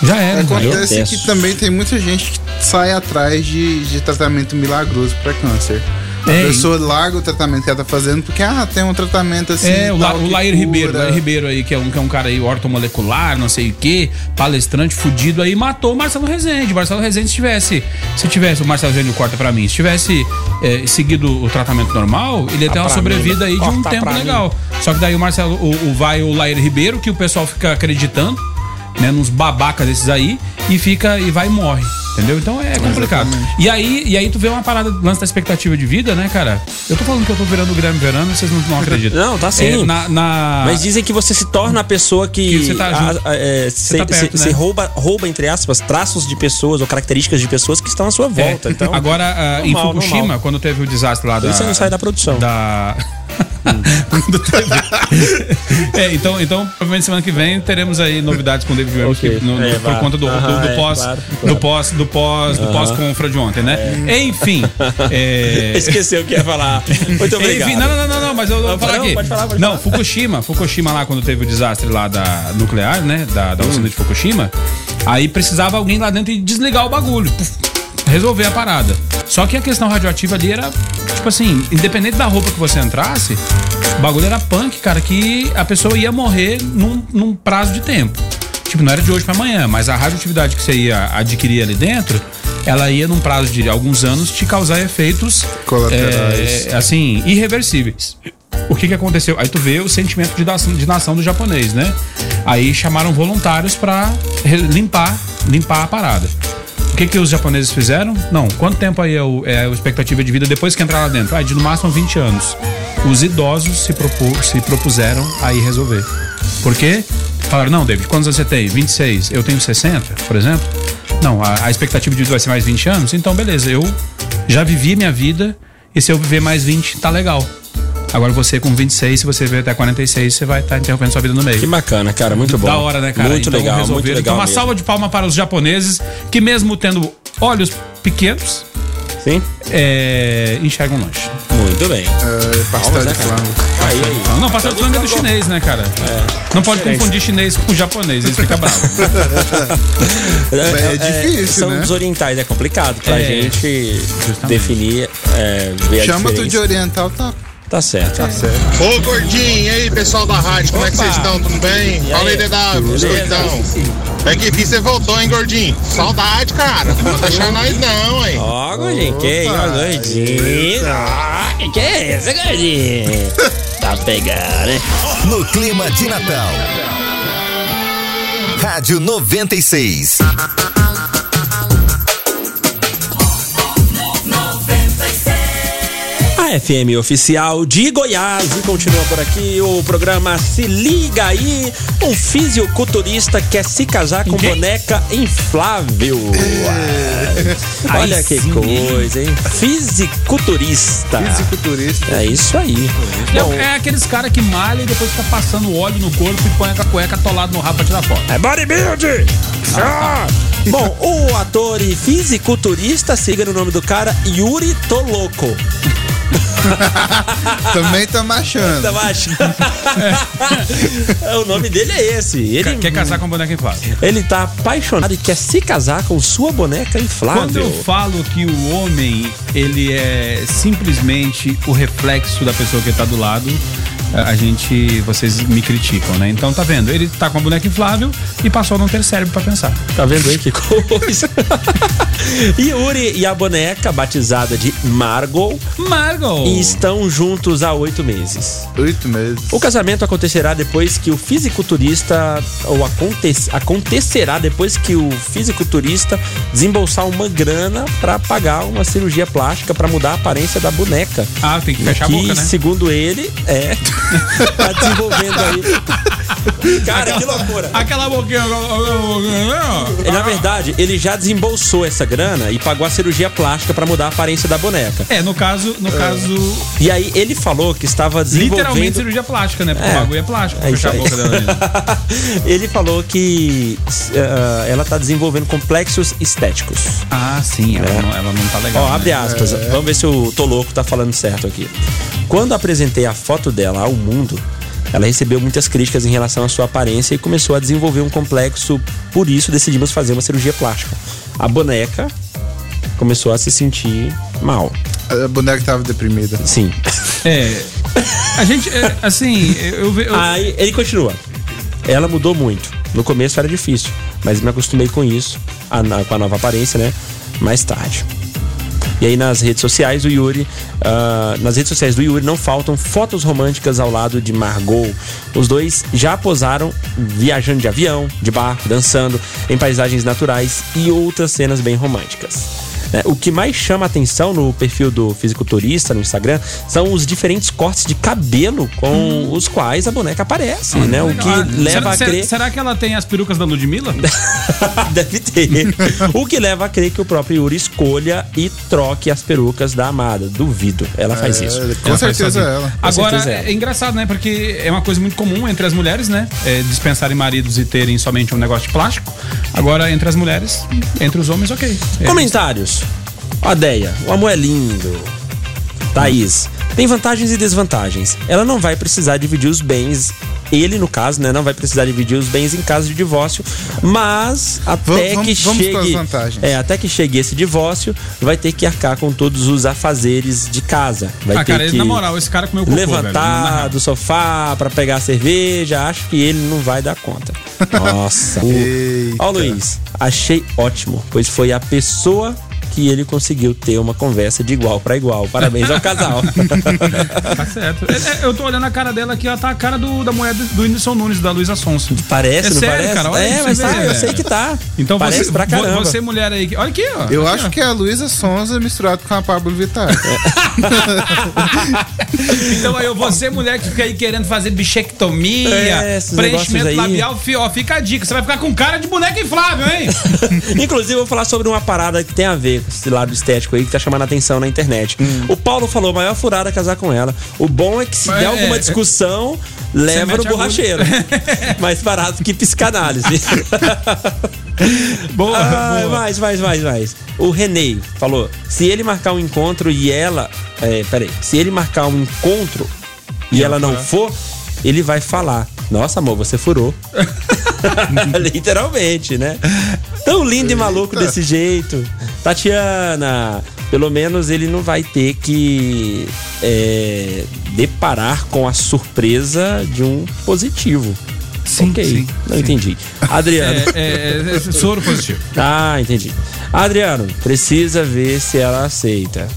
Já era. acontece que também tem muita gente que sai atrás de, de tratamento milagroso pra câncer. A É, pessoa larga o tratamento que ela tá fazendo porque, ah, tem um tratamento assim. É, o, La, o Lair. Ribeiro, Lair Ribeiro aí, que é um, que é um cara aí ortomolecular, não sei o quê, palestrante fudido aí, matou o Marcelo Rezende. O Marcelo Rezende, se tivesse, se tivesse, o Marcelo Rezende corta pra mim, se tivesse é, seguido o tratamento normal, ele ia ter Ah, uma sobrevida mim. aí de um Corta tempo legal. Só que daí o Marcelo, o, o vai o Lair Ribeiro, que o pessoal fica acreditando, né, nos babacas desses aí, e fica, e vai e morre. Entendeu? Então é complicado. E aí, e aí tu vê uma parada, lance da expectativa de vida, né, cara? Eu tô falando que eu tô virando o Guilherme Verano e vocês não, não acreditam. Não, tá sim. É, na, na- Mas dizem que você se torna a pessoa que, Que você tá junto. a- é, tá perto, né? rouba, rouba, entre aspas, traços de pessoas ou características de pessoas que estão à sua É. volta. Então, Agora, ah, em normal, Fukushima, normal. quando teve o desastre lá da. Isso não sai da produção. Da. Quando teve- é, então, então, provavelmente semana que vem teremos aí novidades com o David Williams Ok. que no- no- É, por conta do, do- do é, pós, claro, do pós, do pós, do pós confra de ontem, né? Enfim, é, Esqueceu o que ia falar. Muito obrigado. Enfim, não, não, não, não, não, mas eu, vou falar não, aqui. pode falar, pode não, falar. Fukushima, Fukushima lá quando teve o desastre lá da nuclear, né, da, da Hum. usina de Fukushima, aí precisava alguém lá dentro e desligar o bagulho, puf, resolver a parada. Só que a questão radioativa ali era, tipo assim, independente da roupa que você entrasse, o bagulho era punk, cara, que a pessoa ia morrer num, num prazo de tempo. Tipo, não era de hoje pra amanhã, mas a radioatividade que você ia adquirir ali dentro, ela ia num prazo de alguns anos te causar efeitos Colaterais. é, assim, irreversíveis. O que que aconteceu? Aí tu vê o sentimento de nação, de nação do japonês, né? Aí chamaram voluntários pra re- limpar, limpar a parada. O que que os japoneses fizeram? Não, quanto tempo aí é, o, é a expectativa de vida depois que entrar lá dentro? Ah, de no máximo 20 anos. Os idosos se, propu- se propuseram a ir resolver. Por quê? Falaram, não, David, quantos anos você tem? 26. Eu tenho 60, por exemplo. Não, a, a expectativa de vida vai ser mais 20 anos? Então, beleza, eu já vivi minha vida e se eu viver mais 20, tá legal. Agora você com 26, se você viver até 46, você vai estar interrompendo sua vida no meio. Que bacana, cara. Muito bom. Da hora, né, cara? Muito Então, legal, muito resolveram. legal. Então, uma mesmo. salva de palma para os japoneses que, mesmo tendo olhos pequenos, Sim? é, enxergam longe. Muito bem. É, pastel Palmas, de né, cara? flango. Aí, aí. Não, passa de é do chinês, né, cara? Não pode diferente. confundir chinês com japonês, eles ficam bravos. É difícil, São né? dos orientais, é complicado pra É, gente justamente. definir, é, ver a Chama tu de oriental, tá? Tá certo. Tá certo. Ô gordinho, e aí pessoal da rádio, como é que Opa! vocês estão? Tudo bem? Fala aí, DW, biscoitão. É que vi você voltou, hein, gordinho? Saudade, cara. Não vou deixar nós não, hein? Ó, gordinho, que aí, ó, gordinho. Que é isso, gordinho? Tá pegando, né? No clima de Natal. Rádio 96. FM oficial de Goiás e continua por aqui o programa Se Liga Aí, um fisiculturista quer se casar com Quem? boneca inflável. Olha Aí que sim, coisa, hein? Fisiculturista. Fisiculturista. É isso aí. Bom, É, é aqueles caras que malham e depois fica passando óleo no corpo e põe a cueca atolada no rabo pra tirar foto. É bodybuild! Ah! Bom, o ator e fisiculturista, siga no nome do cara, Yuri Toloco. Também tá achando. Tá baixo. o nome dele é esse. Ele, Quer casar com a boneca inflável. ele tá apaixonado e quer se casar com sua boneca inflável. Quando eu falo que o homem, ele é simplesmente o reflexo da pessoa que tá do lado, a gente, vocês me criticam, né? Então tá vendo, ele tá com a boneca inflável e passou a não ter cérebro pra pensar. Tá vendo aí que coisa? Yuri e a boneca, batizada de Margot, Margot! estão juntos há oito meses. Oito meses. O casamento acontecerá depois que o fisiculturista. Ou aconte, acontecerá depois que o fisiculturista desembolsar uma grana pra pagar uma cirurgia plástica pra mudar a aparência da boneca. Ah, tem que fechar que, a boca, né? segundo ele, é. Tá desenvolvendo aí. Cara, que loucura. Aquela boquinha. Na verdade, ele já desembolsou essa grana e pagou a cirurgia plástica pra mudar a aparência da boneca. É, no caso, no caso, E aí ele falou que estava desenvolvendo. literalmente cirurgia plástica, né? Porque É. o bagulho é plástico, É fechar a boca dela ele falou que uh, ela tá desenvolvendo complexos estéticos. Ah, sim, ela, não, ela não tá legal. Ó, né? abre aspas. Vamos ver se o tô louco tá falando certo aqui. Quando apresentei a foto dela ao mundo, ela recebeu muitas críticas em relação à sua aparência e começou a desenvolver um complexo. Por isso, decidimos fazer uma cirurgia plástica. A boneca começou a se sentir mal. A boneca tava deprimida. Sim. É. A gente, é, assim, eu, eu, Aí ele continua. Ela mudou muito. No começo era difícil, mas me acostumei com isso, a- com a nova aparência, né? Mais tarde. E aí nas redes sociais do Yuri, ah, nas redes sociais do Yuri não faltam fotos românticas ao lado de Margot. Os dois já posaram viajando de avião, de barco, dançando em paisagens naturais e outras cenas bem românticas. Né? O que mais chama atenção no perfil do fisiculturista no Instagram são os diferentes cortes de cabelo com os quais a boneca aparece, né? O que Ah, leva será, a crer. será que ela tem as perucas da Ludmilla? Deve ter. o que leva a crer que o próprio Yuri escolha e troque as perucas da amada. Duvido. Ela faz É, isso. Com Ela certeza ela. Agora, certeza ela. é engraçado, né? Porque é uma coisa muito comum entre as mulheres, né? É, dispensarem maridos e terem somente um negócio de plástico. Agora, entre as mulheres, entre os homens, ok. É, Comentários. Odeia. O amor é lindo. Thaís. Tem vantagens e desvantagens. Ela não vai precisar dividir os bens. Ele, no caso, né? Não vai precisar dividir os bens em caso de divórcio. Mas até Vamos- que vamos chegue. vantagens. É, até que chegue esse divórcio, vai ter que arcar com todos os afazeres de casa. Vai Ah, ter cara, que na moral, esse cara comeu cocô, levantar velho. do sofá pra pegar a cerveja. Acho que ele não vai dar conta. Nossa. Ó, Luiz, achei ótimo, pois foi a pessoa que ele conseguiu ter uma conversa de igual pra igual. Parabéns ao casal. Tá certo. É, é, eu tô olhando a cara dela aqui, ela tá a cara do, da mulher do, Whindersson Nunes, da Luísa Sonso. Parece, É não sério, parece? cara? Olha é, mas tá, ver, eu sei que tá. Então parece você, pra caramba. você, mulher aí. Olha aqui, ó. Eu Aqui, acho ó. que é a Luísa Sonza misturado com a Pablo Vittar. Então aí, você, mulher que fica aí querendo fazer bichectomia, É, preenchimento labial, ó, fica a dica. Você vai ficar com cara de boneca inflável, hein? Inclusive, eu vou falar sobre uma parada que tem a ver com esse lado estético aí que tá chamando a atenção na internet. O Paulo falou, maior furada é casar com ela. O bom é que se Mas der é- alguma discussão, leva no borracheiro. Mais barato que psicanálise. Boa, Ah, boa. mais, mais, mais, mais. O Renê falou: se ele marcar um encontro e ela. É, peraí. Se ele marcar um encontro e ela não for, ele vai falar: Nossa, amor, você furou. Literalmente, né? Tão lindo e maluco desse jeito. Tatiana, pelo menos ele não vai ter que é, deparar com a surpresa de um positivo. Sim, ok, sim, não sim. entendi. Adriano. É, é, é soro positivo. Ah, entendi. Adriano, precisa ver se ela aceita.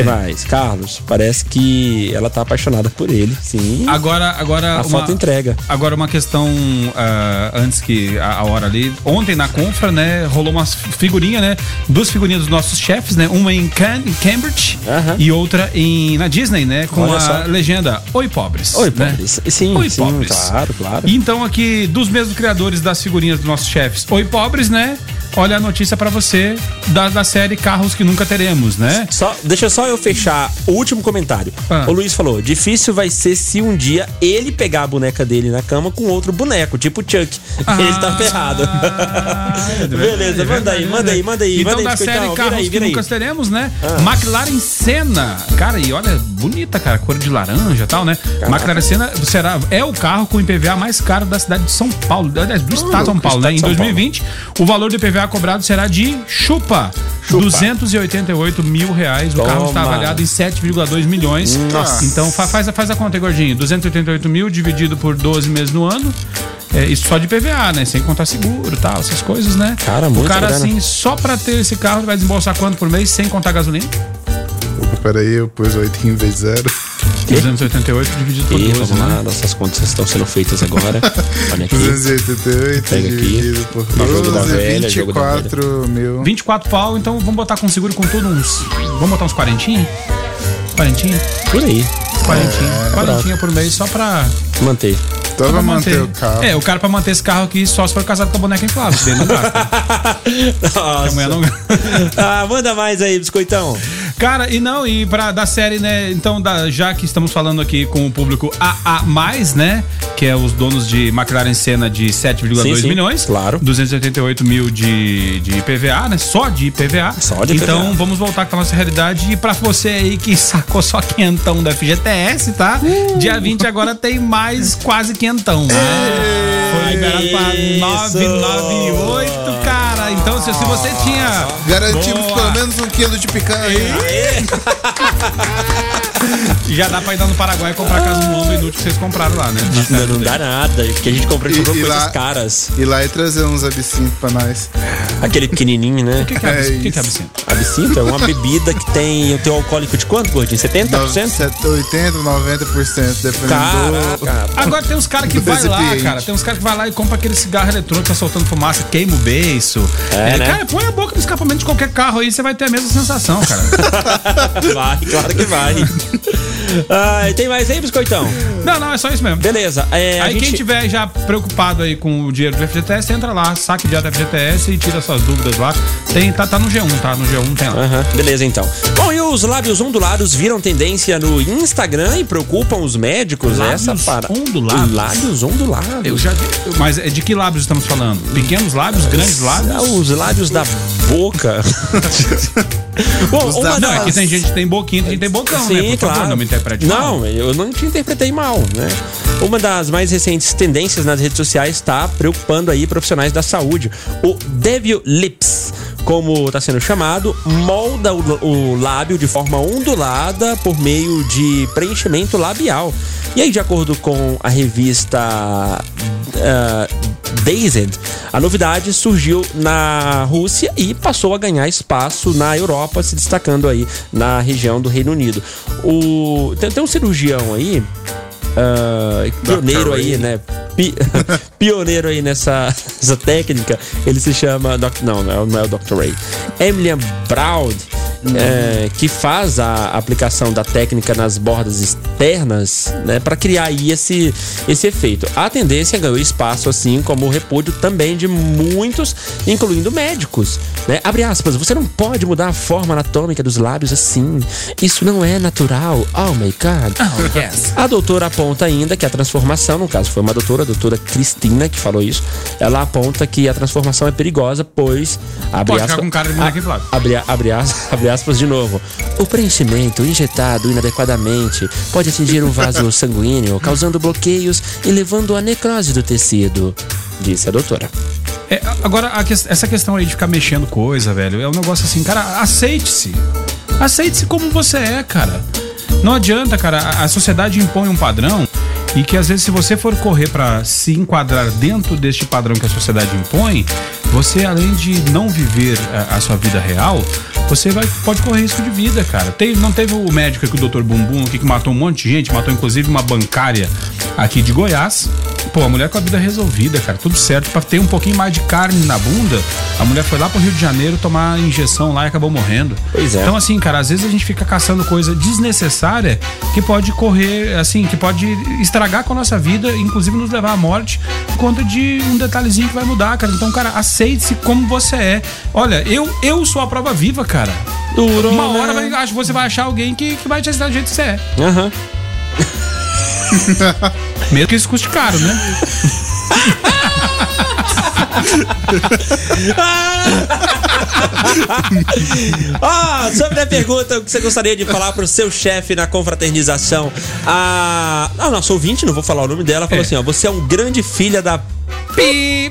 O que mais? Carlos, parece que ela tá apaixonada por ele, sim. Agora, agora a uma, foto entrega. Agora uma questão ah, antes que a, a hora ali. Ontem na Confra, né, rolou umas figurinhas, né? Duas figurinhas dos nossos chefes, né? Uma em, Cam- em Cambridge Aham. e outra em na Disney, né? Com Olha a só. legenda Oi pobres. Oi, né? pobres. Sim, Oi sim, pobres. claro, claro. E então aqui dos mesmos criadores das figurinhas dos nossos chefes, Oi pobres, né? Olha a notícia pra você da, da série Carros que Nunca Teremos, né? Só, deixa só eu fechar o último comentário. Ah. O Luiz falou: difícil vai ser se um dia ele pegar a boneca dele na cama com outro boneco, tipo Chuck. ele tá ferrado. é Beleza, manda aí, manda aí, manda aí. Então, manda aí, da série vira Carros aí, que vira. Nunca Teremos, né? Ah. McLaren Senna. Cara, e olha, bonita, cara, cor de laranja e tal, né? McLaren Senna será, é o carro com IPVA mais caro da cidade de São Paulo, do estado de São Paulo, né? Em São 2020, o valor do IPVA cobrado será de chupa. Chupa. 288 mil reais. O carro está Toma. avaliado em 7,2 milhões. Nossa. Então fa- faz, a- faz a conta aí, gordinho. 288 mil dividido por 12 meses no ano. É, isso só de PVA, né? Sem contar seguro tal, essas coisas, né? Cara, O muita cara, grana. assim, só pra ter esse carro, ele vai desembolsar quanto por mês sem contar gasolina? Peraí, eu pus 8 em vez de 0. 288 dividido por Ih, 12, vamos lá, né? nossas contas estão sendo feitas agora. Olha aqui. 288 Pega aqui. dividido por No jogo da 12, velha, jogo da 24 mil. 24 pau, então vamos botar com seguro com tudo uns. Vamos botar uns 40? 40? Por aí. 40. É, 40 por mês só pra. Manter. Só pra manter o carro. É, o cara pra manter esse carro aqui só se for casado com a boneca inflável. Daí não gasta. Porque a mulher não ah, manda mais aí, biscoitão. Cara, e não, e pra da série, né? Então, da- já que estamos falando aqui com o público AA, né? Que é os donos de McLaren Senna de 7,2 Sim, sim, milhões. claro. 288 mil de, de IPVA, né? Só de IPVA. Só de Então, IPVA. vamos voltar com a nossa realidade. E pra você aí que sacou só quentão da FGTS, tá? Uh. Dia 20 agora tem mais quase quentão. Ah, foi liberado pra Isso. 998, cara. Então, se, se você tinha. Garantimos Boa. pelo menos um quilo de picanha. Aê! Já dá pra ir lá no Paraguai e comprar casa no ombro inútil que vocês compraram lá, né? Não, não dá nada, porque a gente comprou, a gente E- comprou e coisas lá- caras. E lá e trazer uns absintos pra nós. Aquele pequenininho, né? O que, que é, É? O que, que é absinto? Absinto é uma bebida que tem o teu alcoólico de quanto, gordinho? 70%? 80, 90%, dependendo do. Caraca. Agora tem uns caras que vai lá, cara. Tem uns caras que vai lá e compra aquele cigarro eletrônico que tá soltando fumaça, queima o beiço. É, né? Cara, põe a boca no escapamento de qualquer carro aí, você vai ter a mesma sensação, cara. Vai, claro que vai. Tem mais aí, biscoitão? não, não, é só isso mesmo. Beleza. É, a Aí gente... quem tiver já preocupado aí com o dinheiro do FGTS, entra lá, saque direto do FGTS e tira suas dúvidas lá. Tem, tá, tá no G1, tá? No G1 tem lá. Aham, beleza então. Bom, e os lábios ondulados viram tendência no Instagram e preocupam os médicos? Lábios Essa para... ondulados? Lábios ondulados. Eu já vi. Mas é de que lábios estamos falando? Pequenos lábios, grandes lábios? Os lábios da boca. Bom, uma da- Não, é das- que tem gente que tem boquinha, tem gente que tem bocão, né? Sim, Por favor, claro. não me interprete mal. Não, eu não te interpretei mal, né? Uma das mais recentes tendências nas redes sociais está preocupando aí profissionais da saúde. O Devil Lips, como está sendo chamado, molda o, o lábio de forma ondulada por meio de preenchimento labial. E aí, de acordo com a revista ah, Dazed, a novidade surgiu na Rússia e passou a ganhar espaço na Europa, se destacando aí na região do Reino Unido. O, tem, tem um cirurgião aí, ah, pioneiro aí, né? Pi- pioneiro aí nessa, técnica. Ele se chama. Doc- não, não é, não é o Dr. Ray. Emilian Brown. É, que faz a aplicação da técnica nas bordas externas, né, para criar aí esse, esse efeito. A tendência ganhou espaço, assim como o repúdio também de muitos, incluindo médicos. Né? Abre aspas, você não pode mudar a forma anatômica dos lábios assim. Isso não é natural. Oh my god. Oh, yes. A doutora aponta ainda que a transformação, no caso foi uma doutora, a doutora Cristina, que falou isso, ela aponta que a transformação é perigosa, pois. Abre Pode ficar com cara de boneca inflável. Abre, abre, as- abre aspas de novo. O preenchimento injetado inadequadamente pode atingir o vaso sanguíneo, causando bloqueios e levando à necrose do tecido, disse a doutora. É, agora, a ques- essa questão aí de ficar mexendo coisa, velho, é um negócio assim, cara, aceite-se. Aceite-se como você é, cara. Não adianta, cara, a, a sociedade impõe um padrão e que às vezes se você for correr pra se enquadrar dentro deste padrão que a sociedade impõe, você além de não viver a, a sua vida real, você vai, pode correr risco de vida, cara. Não teve o médico aqui, o Dr. Bumbum, aqui, que matou um monte de gente, matou inclusive uma bancária aqui de Goiás. Pô, a mulher com a vida resolvida, cara, tudo certo. Pra ter um pouquinho mais de carne na bunda, a mulher foi lá pro Rio de Janeiro tomar injeção lá e acabou morrendo. Pois é. Então, assim, cara, às vezes a gente fica caçando coisa desnecessária que pode correr, assim, que pode estragar com a nossa vida, inclusive nos levar à morte, por conta de um detalhezinho que vai mudar, cara. Então, cara, aceite-se como você é. Olha, eu, eu sou a prova viva, cara. Duro, Uma né? hora vai, acho que você vai achar alguém que, que vai te aceitar do jeito que você é. Aham. Mesmo que isso custe caro, né? Ah, sobre a pergunta, o que você gostaria de falar pro seu chefe na confraternização? A, a nossa ouvinte, não vou falar o nome dela, falou É. assim: ó, você é um grande filha da. Pi.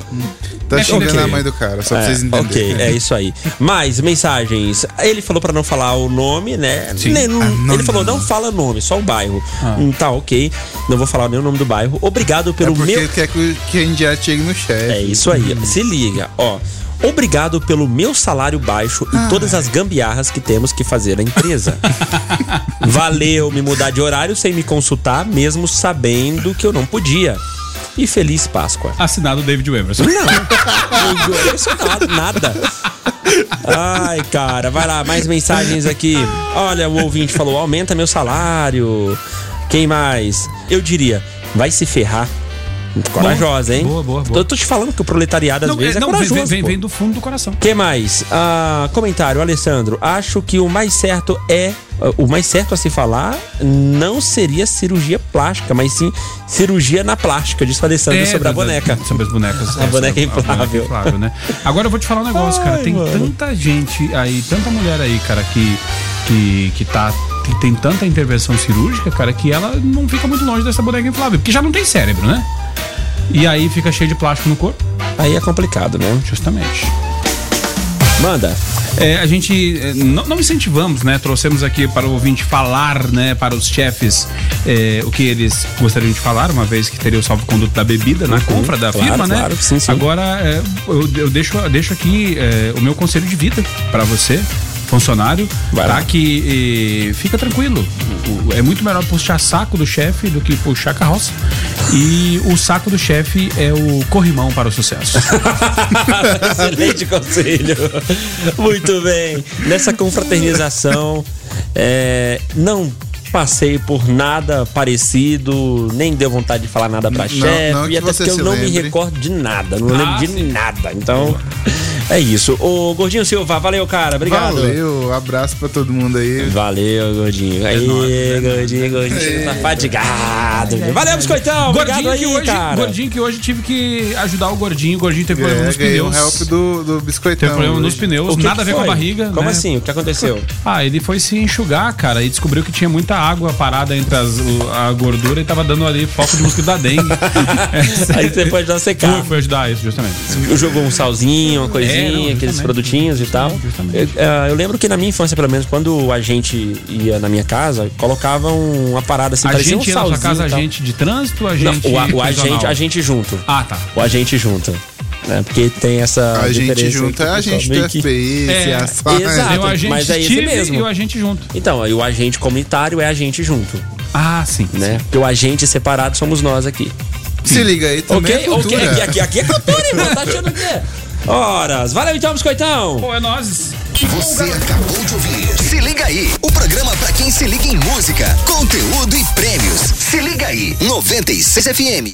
Tá É, xingando ok. a mãe do cara, só pra É, vocês entenderem. ok, é isso aí. Mais mensagens. Ele falou pra não falar o nome, né? Nem- não- Ah, não, ele falou, não, não fala nome, só o bairro. Ah. Hum, tá, ok. Não vou falar nem o nome do bairro. Obrigado É pelo porque meu. quer que, a gente já chegue no chefe. É isso aí. Se liga, ó. Obrigado pelo meu salário baixo e todas as gambiarras que temos que fazer na empresa. Valeu me mudar de horário sem me consultar, mesmo sabendo que eu não podia. E feliz Páscoa. Assinado David Emerson. Não, isso nada, nada. Ai, cara, vai lá, mais mensagens aqui. Olha, o ouvinte falou: aumenta meu salário. Quem mais? Eu diria, vai se ferrar. Corajosa, hein? Boa, boa, boa. Eu tô te falando que o proletariado às Não, vezes é, é, não, vem, corajoso. vem, vem, vem do fundo do coração. que mais? Ah, comentário, Alessandro. Acho que o mais certo é. ah, O mais certo a se falar não seria cirurgia plástica, mas sim cirurgia na plástica, disse o Alessandro É, sobre da- a boneca. da- Sobre as bonecas. A é, boneca inflável. inflável, né? Agora eu vou te falar um negócio, cara. Ai, Tem mano. tanta gente aí, tanta mulher aí, cara, que, que, que tá. Que tem tanta intervenção cirúrgica, cara, que ela não fica muito longe dessa boneca inflável. Porque já não tem cérebro, né? E aí fica cheio de plástico no corpo, Aí é complicado, né? justamente. Manda. É, a gente é, não, não incentivamos, né? Trouxemos aqui para o ouvinte falar, né? Para os chefes é, o que eles gostariam de falar, uma vez que teria o salvo-conduto da bebida na compra da Uhum. claro, firma, né? claro, sim, sim. Agora, é, eu, eu deixo, eu deixo aqui é, o meu conselho de vida para você. Funcionário, Vai tá? lá. Que eh, fica tranquilo. O- o- é muito melhor puxar saco do chefe do que puxar carroça. E o saco do chefe é o corrimão para o sucesso. Excelente conselho. Muito bem. Nessa confraternização, é, não passei por nada parecido, nem deu vontade de falar nada pra chefe, e até porque eu não me recordo de nada, não Ah, lembro de sim. nada. Então, é isso. Ô, Gordinho Silva, valeu, cara. Obrigado. Valeu, abraço pra todo mundo aí. Valeu, gordinho. Aí, gordinho, gordinho, tá fadigado. Valeu, biscoitão. Obrigado Gordinho, aí, que hoje, cara. gordinho que hoje tive que ajudar o gordinho. O gordinho teve problema É, nos ganhei um pneus. help do, do biscoitão. Teve problema nos pneus, nada a ver com a foi? barriga. Como né? assim? O que aconteceu? Ah, ele foi se enxugar, cara, e descobriu que tinha muita água parada entre as- a gordura e tava dando ali foco de mosquito da dengue. É, Aí você pode dar secar. Foi, foi ajudar isso, justamente. jogou um salzinho, uma coisinha, É, não, aqueles produtinhos e tal. Eu, eh, eu lembro que na minha infância, pelo menos, quando a gente ia na minha casa, colocavam uma parada assim, A parecia gente um ia na sua salzinho casa, e tal. agente de trânsito ou Não, agente o, a- o agente, a gente junto. Ah, tá. O agente junto. Né? Porque tem essa. A gente junto que é a gente do que- FBI, É, CSI. exato. Tem o agente mas é Steve mesmo. e o agente junto. Então, aí o agente comunitário é a gente junto, Ah, sim. né? Porque o agente separado somos nós aqui. Se liga aí também ok? é ok. Aqui, aqui, aqui é cultura, irmão. Tá achando o quê? Horas. Valeu então, biscoitão. Pô, é nós. Você acabou de ouvir. Se liga aí, o programa pra quem se liga em música, conteúdo e prêmios. Se liga aí, 96 FM.